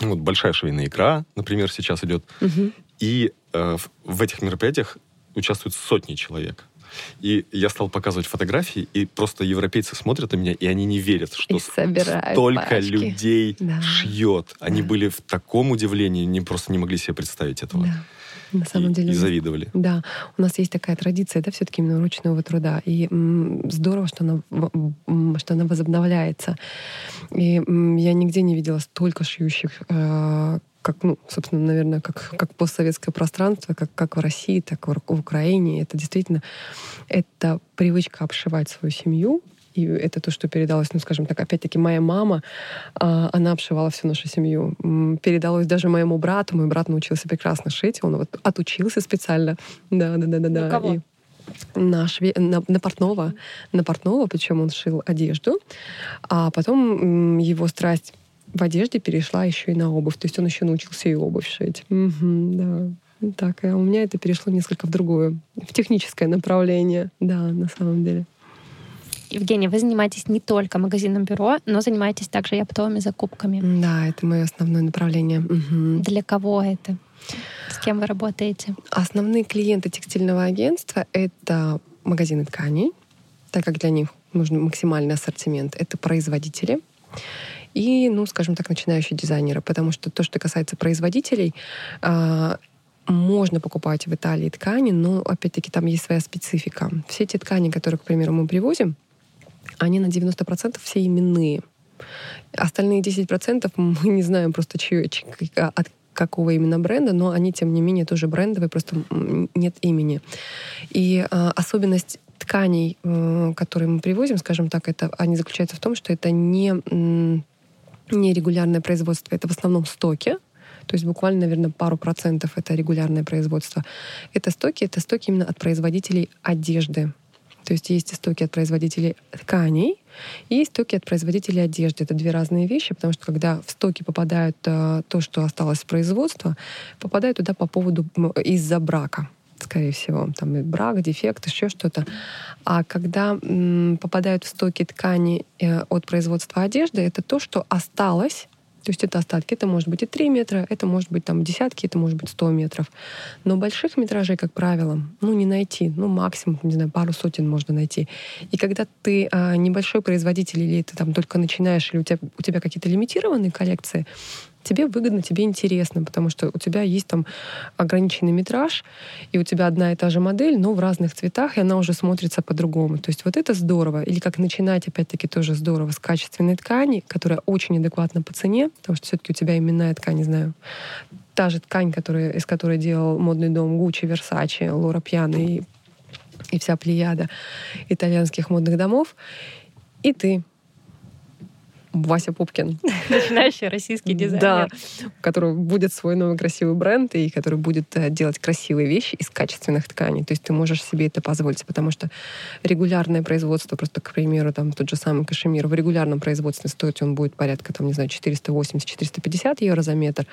Вот большая швейная икра, например, сейчас идет. Мгм. И э, в, в этих мероприятиях участвуют сотни человек. И я стал показывать фотографии, и просто европейцы смотрят на меня, и они не верят, что столько пачки. людей Да. шьет. Они Да. были в таком удивлении, не просто не могли себе представить этого. Да. На самом и, деле. и завидовали. Да, у нас есть такая традиция, да, все-таки именно ручного труда. И м, здорово, что она, что она возобновляется. И м, я нигде не видела столько шьющих, э, как, ну, собственно, наверное, как, как постсоветское пространство, как, как в России, так и в Украине. Это действительно это привычка обшивать свою семью. И это то, что передалось, ну, скажем так, опять-таки, моя мама, а, она обшивала всю нашу семью. Передалось даже моему брату. Мой брат научился прекрасно шить. Он вот отучился специально. Да, да, да, да, да. На кого? И на, шве... на, на портного, на портного, причем он шил одежду, а потом его страсть в одежде перешла еще и на обувь, то есть он еще научился и обувь шить. Мгм, да. Так, а у меня это перешло несколько в другое, в техническое направление, да, на самом деле. Евгения, вы занимаетесь не только магазином бюро, но занимаетесь также и оптовыми закупками. Да, это мое основное направление. Мгм. Для кого это? С кем вы работаете? Основные клиенты текстильного агентства — это магазины тканей, так как для них нужен максимальный ассортимент. Это производители и, ну, скажем так, начинающие дизайнеры, потому что то, что касается производителей, а, можно покупать в Италии ткани, но, опять-таки, там есть своя специфика. Все те ткани, которые, к примеру, мы привозим, они на 90% все именные. Остальные 10% мы не знаем просто, чье, чь- к- от какого именно бренда, но они, тем не менее, тоже брендовые, просто нет имени. И а, особенность тканей, э, которые мы привозим, скажем так, это, они заключаются в том, что это не, м, не регулярное производство, это в основном стоки, то есть буквально, наверное, пару процентов это регулярное производство. Это стоки, это стоки именно от производителей одежды. То есть есть истоки от производителей тканей и стоки от производителей одежды. Это две разные вещи, потому что когда в стоки попадают э, то, что осталось с производства, попадает туда по поводу из-за брака скорее всего, там и брак, дефект, еще что-то. А когда м, попадают в стоки ткани э, от производства одежды, это то, что осталось то есть это остатки. Это может быть и 3 метра, это может быть там десятки, это может быть 100 метров. Но больших метражей, как правило, ну не найти. Ну максимум, не знаю, пару сотен можно найти. И когда ты а, небольшой производитель или ты там только начинаешь, или у тебя, у тебя какие-то лимитированные коллекции, тебе выгодно, тебе интересно, потому что у тебя есть там ограниченный метраж, и у тебя одна и та же модель, но в разных цветах, и она уже смотрится по-другому. То есть вот это здорово. Или как начинать, опять-таки, тоже здорово с качественной ткани, которая очень адекватна по цене, потому что все-таки у тебя именная ткань, не знаю, та же ткань, которая, из которой делал модный дом Гуччи, Версачи, Лора Пьяна и, и вся плеяда итальянских модных домов. И ты, Вася Пупкин, Начинающий российский дизайнер. да, у которого будет свой новый красивый бренд и который будет э, делать красивые вещи из качественных тканей. То есть ты можешь себе это позволить, потому что регулярное производство, просто, к примеру, там тот же самый кашемир, в регулярном производстве стоить он будет порядка, там, не знаю, 480-450 евро за метр,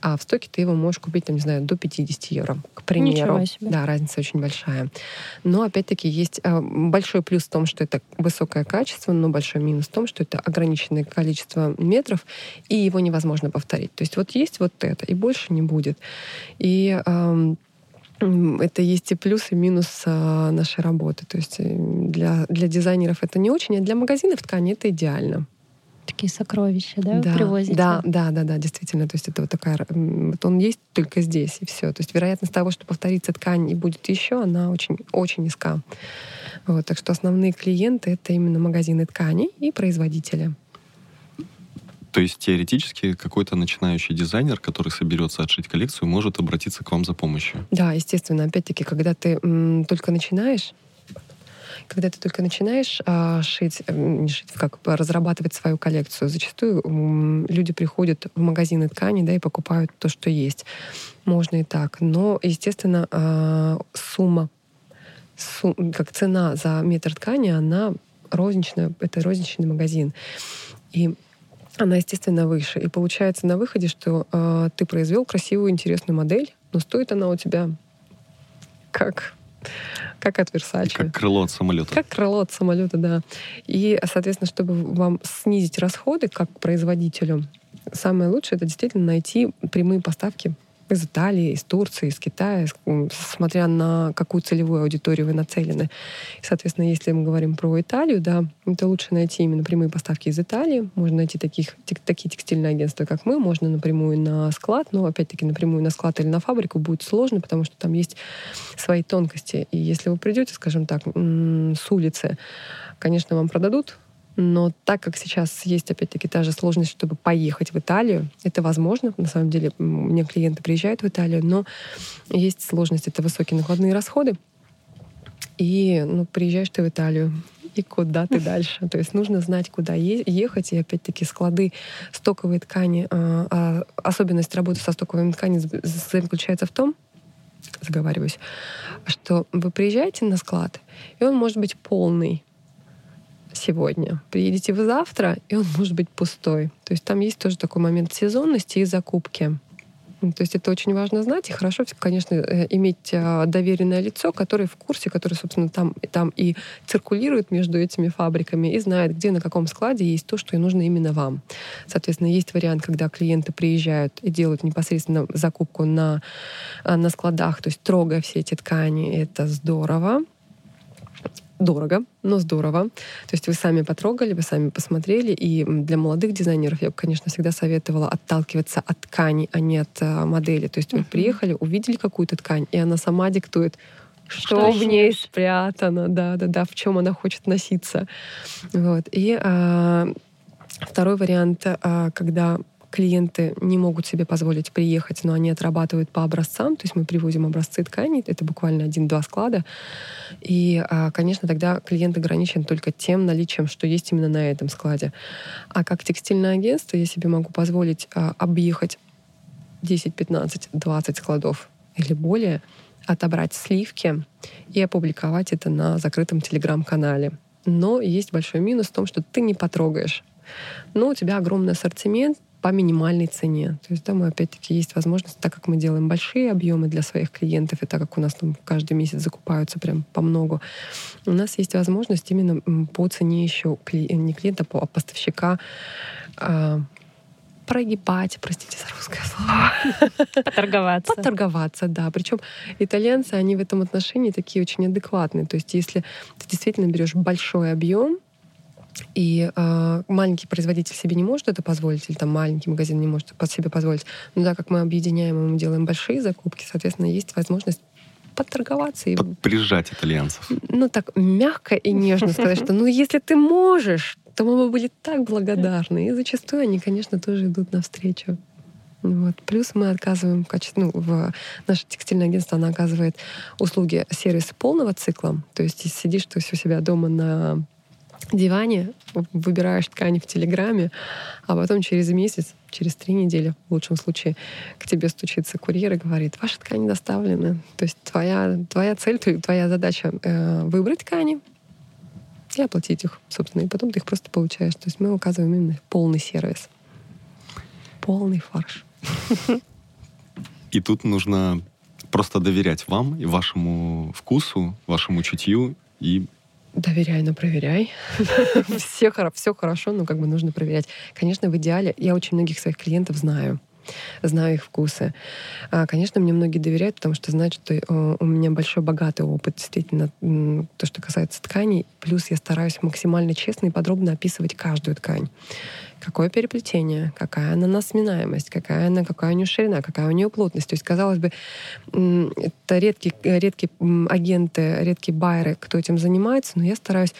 а в стоке ты его можешь купить, там, не знаю, до 50 евро, к примеру. Себе. Да, разница очень большая. Но, опять-таки, есть э, большой плюс в том, что это высокое качество, но большой минус в том, что это ограниченное количество метров, и его невозможно повторить. То есть вот есть вот это, и больше не будет. И это есть и плюс, и минус а, нашей работы. То есть э, для, для дизайнеров это не очень, а для магазинов ткани это идеально. Такие сокровища, да, да, привозите? да, да, да, да, действительно. То есть это вот такая, вот он есть только здесь и все. То есть вероятность того, что повторится ткань и будет еще, она очень, очень низка. Вот, так что основные клиенты это именно магазины тканей и производители. То есть теоретически какой-то начинающий дизайнер, который соберется отшить коллекцию, может обратиться к вам за помощью. Да, естественно. Опять-таки, когда ты м, только начинаешь, когда ты только начинаешь а, шить, м, не шить, как разрабатывать свою коллекцию, зачастую люди приходят в магазины тканей, да, и покупают то, что есть. Можно и так. Но, естественно, а, сумма, сум- как цена за метр ткани, она розничная, это розничный магазин. И она, естественно, выше. И получается на выходе, что э, ты произвел красивую, интересную модель, но стоит она у тебя как как от Versace. Как крыло от самолета. Как крыло от самолета, да. И, соответственно, чтобы вам снизить расходы как производителю, самое лучшее это действительно найти прямые поставки из Италии, из Турции, из Китая, смотря на какую целевую аудиторию вы нацелены. И, соответственно, если мы говорим про Италию, да, это лучше найти именно прямые поставки из Италии. Можно найти таких, такие текстильные агентства, как мы. Можно напрямую на склад, но, опять-таки, напрямую на склад или на фабрику будет сложно, потому что там есть свои тонкости. И если вы придете, скажем так, с улицы, конечно, вам продадут но так как сейчас есть, опять-таки, та же сложность, чтобы поехать в Италию, это возможно. На самом деле, у меня клиенты приезжают в Италию, но есть сложность, это высокие накладные расходы. И ну, приезжаешь ты в Италию, и куда ты дальше. То есть нужно знать, куда ехать. И опять-таки склады, стоковые ткани. А, а особенность работы со стоковыми тканями заключается в том, заговариваюсь, что вы приезжаете на склад, и он может быть полный сегодня. Приедете вы завтра, и он может быть пустой. То есть там есть тоже такой момент сезонности и закупки. То есть это очень важно знать, и хорошо, конечно, э, иметь а, доверенное лицо, которое в курсе, которое, собственно, там, там и циркулирует между этими фабриками и знает, где на каком складе есть то, что и нужно именно вам. Соответственно, есть вариант, когда клиенты приезжают и делают непосредственно закупку на, а, на складах, то есть трогая все эти ткани, это здорово дорого, но здорово. То есть вы сами потрогали, вы сами посмотрели. И для молодых дизайнеров я бы, конечно, всегда советовала отталкиваться от ткани, а не от а, модели. То есть вы приехали, увидели какую-то ткань, и она сама диктует, что, что в ней спрятано, да, да, да, в чем она хочет носиться. Вот. И а, второй вариант, а, когда клиенты не могут себе позволить приехать, но они отрабатывают по образцам, то есть мы привозим образцы тканей, это буквально один-два склада, и, а, конечно, тогда клиент ограничен только тем наличием, что есть именно на этом складе. А как текстильное агентство я себе могу позволить а, объехать 10, 15, 20 складов или более, отобрать сливки и опубликовать это на закрытом телеграм-канале. Но есть большой минус в том, что ты не потрогаешь. Но у тебя огромный ассортимент, по минимальной цене. То есть, да, мы опять-таки есть возможность, так как мы делаем большие объемы для своих клиентов, и так как у нас там каждый месяц закупаются прям по много, у нас есть возможность именно по цене еще не клиента, а поставщика а, прогибать, простите за русское слово. Поторговаться. Поторговаться, да. Причем итальянцы, они в этом отношении такие очень адекватные. То есть если ты действительно берешь большой объем, и э, маленький производитель себе не может это позволить, или там маленький магазин не может под себе позволить. Но так как мы объединяем и мы делаем большие закупки, соответственно, есть возможность подторговаться. И... Прижать итальянцев. Ну, так мягко и нежно сказать, что ну, если ты можешь, то мы бы были так благодарны. И зачастую они, конечно, тоже идут навстречу. Вот. Плюс мы отказываем в качестве, ну, в наше текстильное агентство, оно оказывает услуги сервиса полного цикла. То есть, сидишь ты у себя дома на диване, выбираешь ткани в Телеграме, а потом через месяц, через три недели, в лучшем случае, к тебе стучится курьер и говорит, ваши ткани доставлены. То есть твоя, твоя цель, твоя задача э, выбрать ткани и оплатить их, собственно, и потом ты их просто получаешь. То есть мы указываем именно полный сервис. Полный фарш. И тут нужно просто доверять вам и вашему вкусу, вашему чутью и Доверяй, но проверяй. все, все хорошо, но как бы нужно проверять. Конечно, в идеале я очень многих своих клиентов знаю знаю их вкусы. А, конечно, мне многие доверяют, потому что знают, что э, у меня большой богатый опыт, действительно, то, что касается тканей. Плюс я стараюсь максимально честно и подробно описывать каждую ткань какое переплетение, какая она на сминаемость, какая она, какая у нее ширина, какая у нее плотность. То есть, казалось бы, это редкие, редкие агенты, редкие байеры, кто этим занимается, но я стараюсь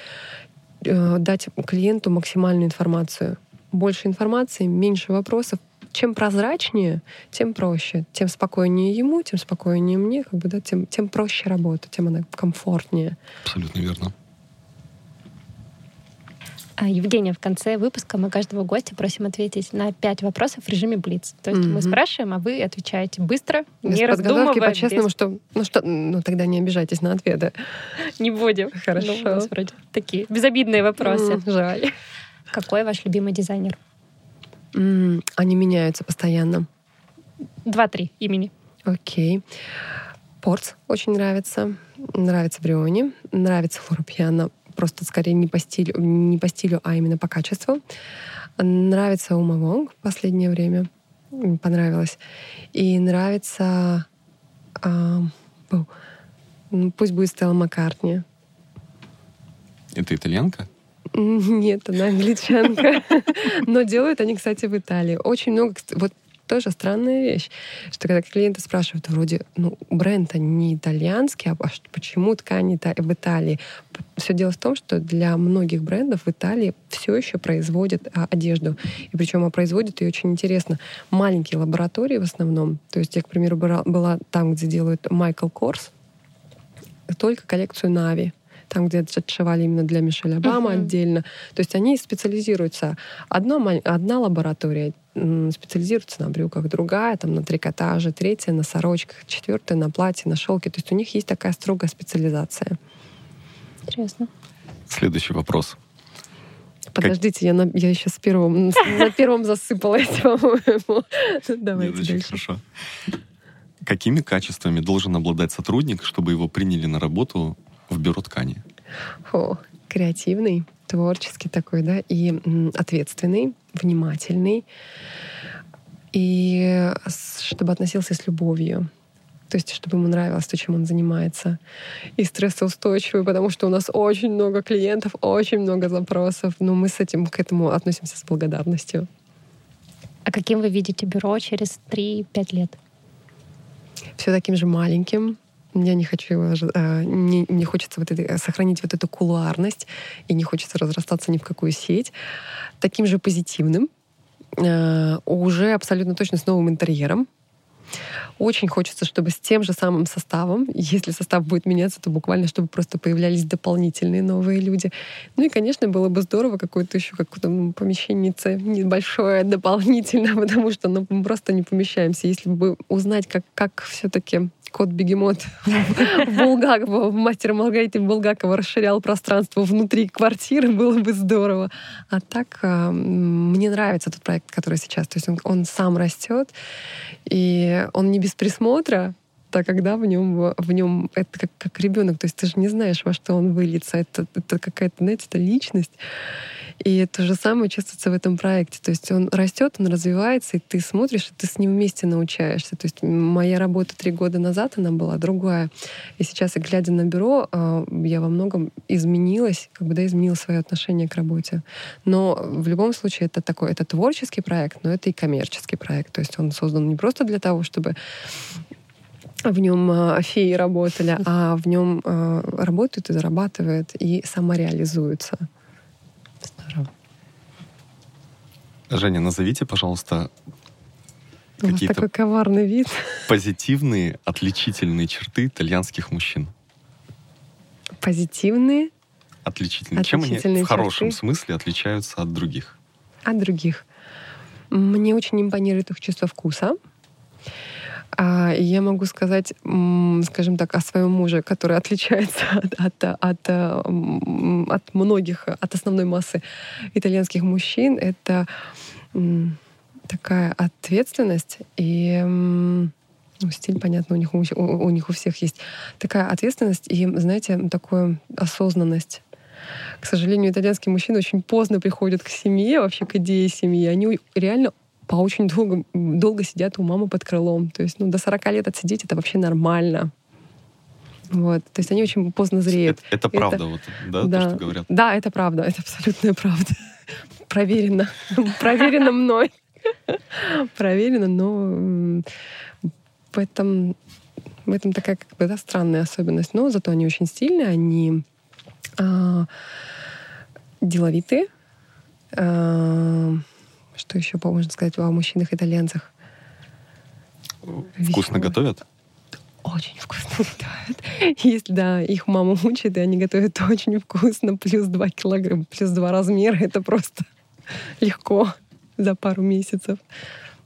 э, дать клиенту максимальную информацию. Больше информации, меньше вопросов. Чем прозрачнее, тем проще. Тем спокойнее ему, тем спокойнее мне, как бы, да, тем, тем проще работа, тем она комфортнее. Абсолютно верно. А, Евгения, в конце выпуска мы каждого гостя просим ответить на пять вопросов в режиме Блиц. То есть mm-hmm. мы спрашиваем, а вы отвечаете быстро, без не раздумывая. по-честному, без... что... Ну, что... Ну, тогда не обижайтесь на ответы. Не будем. Хорошо. Ну, у нас вроде такие безобидные вопросы. Mm, жаль. Какой ваш любимый дизайнер? М, Они меняются постоянно. Два-три имени. Окей. Порц очень нравится. Нравится Бриони. Нравится Флора Пьяно. Просто скорее не по стилю, не по стилю, а именно по качеству. Нравится Ума Вонг в последнее время. Понравилось. И нравится... ну, пусть будет Стелла Маккартни. Это итальянка? Нет, она англичанка. Но делают они, кстати, в Италии. Очень много... Вот тоже странная вещь, что когда клиенты спрашивают, вроде, ну, бренд не итальянский, а почему ткани в Италии? Все дело в том, что для многих брендов в Италии все еще производят а, одежду. И причем а, производят ее очень интересно. Маленькие лаборатории в основном. То есть я, к примеру, была, была там, где делают Майкл Корс, только коллекцию Нави там, где отшивали именно для Мишель Обама Мгм. отдельно. То есть они специализируются. Одна, маль- одна лаборатория специализируется на брюках, другая там на трикотаже, третья на сорочках, четвертая на платье, на шелке. То есть у них есть такая строгая специализация. Интересно. Следующий вопрос. Подождите, я, на, я еще с первым, на первом засыпалась, по-моему. Давайте Нет, очень дальше. хорошо. Какими качествами должен обладать сотрудник, чтобы его приняли на работу в бюро ткани? О, креативный, творческий такой, да, и ответственный, внимательный, и чтобы относился с любовью. То есть, чтобы ему нравилось то, чем он занимается. И стрессоустойчивый, потому что у нас очень много клиентов, очень много запросов. Но мы с этим к этому относимся с благодарностью. А каким вы видите бюро через 3-5 лет? все таким же маленьким. Я не хочу его, э, не, не хочется вот это, сохранить вот эту кулуарность и не хочется разрастаться ни в какую сеть. Таким же позитивным, э, уже абсолютно точно с новым интерьером. Очень хочется, чтобы с тем же самым составом, если состав будет меняться, то буквально, чтобы просто появлялись дополнительные новые люди. Ну и, конечно, было бы здорово какое-то еще какое-то м, помещение небольшое дополнительно, потому что ну, мы просто не помещаемся. Если бы узнать, как, как все-таки кот Бегемот в Булгаково, в мастера Маргарите Булгакова расширял пространство внутри квартиры, было бы здорово. А так м, мне нравится тот проект, который сейчас. То есть он, он сам растет, и он не без присмотра, так когда в нем в нем это как, как ребенок, то есть ты же не знаешь, во что он выльется. Это, это какая-то, знаете, это личность. И то же самое чувствуется в этом проекте. То есть он растет, он развивается, и ты смотришь, и ты с ним вместе научаешься. То есть моя работа три года назад, она была другая. И сейчас, глядя на бюро, а, я во многом изменилась, как бы да, изменила свое отношение к работе. Но в любом случае это такой, это творческий проект, но это и коммерческий проект. То есть он создан не просто для того, чтобы в нем а, феи работали, а в нем а, работают и зарабатывают, и самореализуются. Здорово. Женя, назовите, пожалуйста, какие-то такой коварный вид. позитивные, отличительные черты итальянских мужчин. Позитивные Отличительные. Чем они Отличительные в хорошем смысле отличаются от других? от других. Мне очень импонирует их чувство вкуса. А, я могу сказать, скажем так, о своем муже, который отличается от, от, от, от многих, от основной массы итальянских мужчин. Это такая ответственность и ну, стиль, понятно, у них у, у- них у всех есть такая ответственность и, знаете, такую осознанность. К сожалению, итальянские мужчины очень поздно приходят к семье, вообще к идее семьи. Они реально по очень долго, долго сидят у мамы под крылом. То есть ну, до 40 лет отсидеть — это вообще нормально. Вот. То есть они очень поздно зреют. Это, это правда, вот, да, да. то, что говорят? Да, это правда, это абсолютная правда. Проверено. Проверено мной. Проверено, но в этом, в этом такая как бы, да, странная особенность. Но зато они очень стильные, они а, деловитые. А, что еще можно сказать о мужчинах-итальянцах? Вкусно Веселые. готовят? Очень вкусно готовят. Если, да, их мама учит, и они готовят очень вкусно, плюс 2 килограмма, плюс 2 размера, это просто легко за пару месяцев.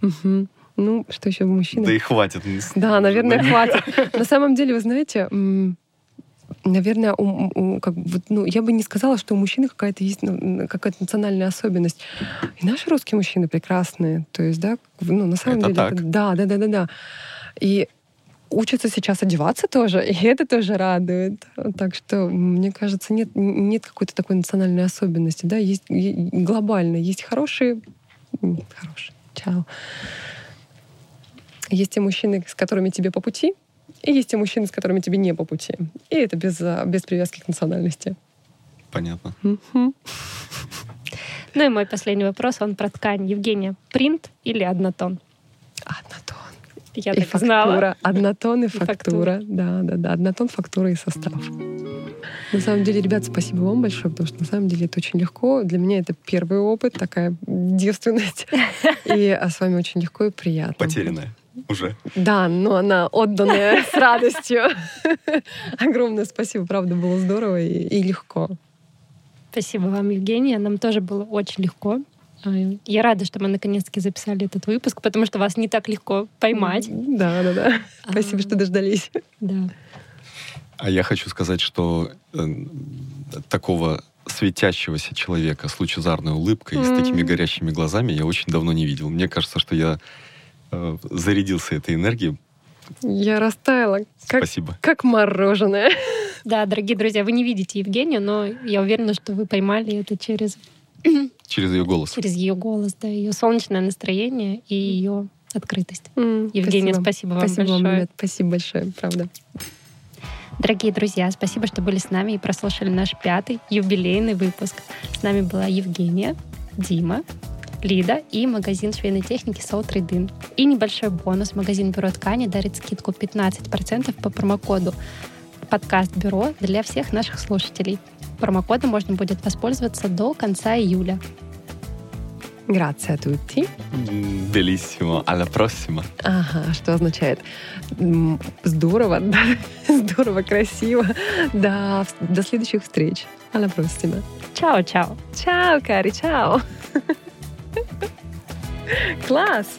Мгм. Ну, что еще мужчины? Да и хватит. Да, наверное, хватит. На самом деле, вы знаете, наверное, у, у, как бы, ну, я бы не сказала, что у мужчины какая-то есть ну, какая-то национальная особенность. И наши русские мужчины прекрасные. То есть, да, ну, на самом это деле... Так. Это, да, да, да, да, да. И учатся сейчас одеваться тоже, и это тоже радует. Так что, мне кажется, нет, нет какой-то такой национальной особенности. Да? Есть глобально. Есть хорошие... Хорошие. Чао. Есть те мужчины, с которыми тебе по пути, и есть те мужчины, с которыми тебе не по пути. И это без, без привязки к национальности. Понятно. Ну и мой последний вопрос, он про ткань. Евгения, принт или однотон? Однотон. Я и так фактура. знала. Однотон и, И фактура. фактура. Да, да, да. Однотон, фактура и состав. На самом деле, ребят, спасибо вам большое, потому что на самом деле это очень легко. Для меня это первый опыт, такая девственность. И а с вами очень легко и приятно. Потерянная уже. Да, но она отданная с радостью. Огромное спасибо, правда, было здорово и, и легко. Спасибо вам, Евгения. Нам тоже было очень легко. А, Я рада, что мы наконец-таки записали этот выпуск, потому что вас не так легко поймать. Да, да, да. Спасибо, А. что дождались. Да. А я хочу сказать, что э, такого светящегося человека с лучезарной улыбкой и с такими горящими глазами я очень давно не видел. Мне кажется, что я э, зарядился этой энергией. Я растаяла, как, Спасибо. как мороженое. Да, дорогие друзья, вы не видите Евгению, но я уверена, что вы поймали это через, Через ее голос. через ее голос, да, ее солнечное настроение и ее открытость. М, Евгения, спасибо вам Спасибо вам, большое. ребят. Спасибо большое, правда. Дорогие друзья, спасибо, что были с нами и прослушали наш пятый юбилейный выпуск. С нами была Евгения, Дима, Лида и магазин швейной техники Soul Trade И небольшой бонус. Магазин Бюро Ткани дарит скидку 15% по промокоду подкаст Бюро для всех наших слушателей. Промокодом можно будет воспользоваться до конца июля. Grazie a tutti. Белиссимо. Alla prossima. Ага, что означает? Здорово, да, здорово, красиво. Да, до следующих встреч. Alla prossima. Чао-чао! Чао, Кари, чао. Class!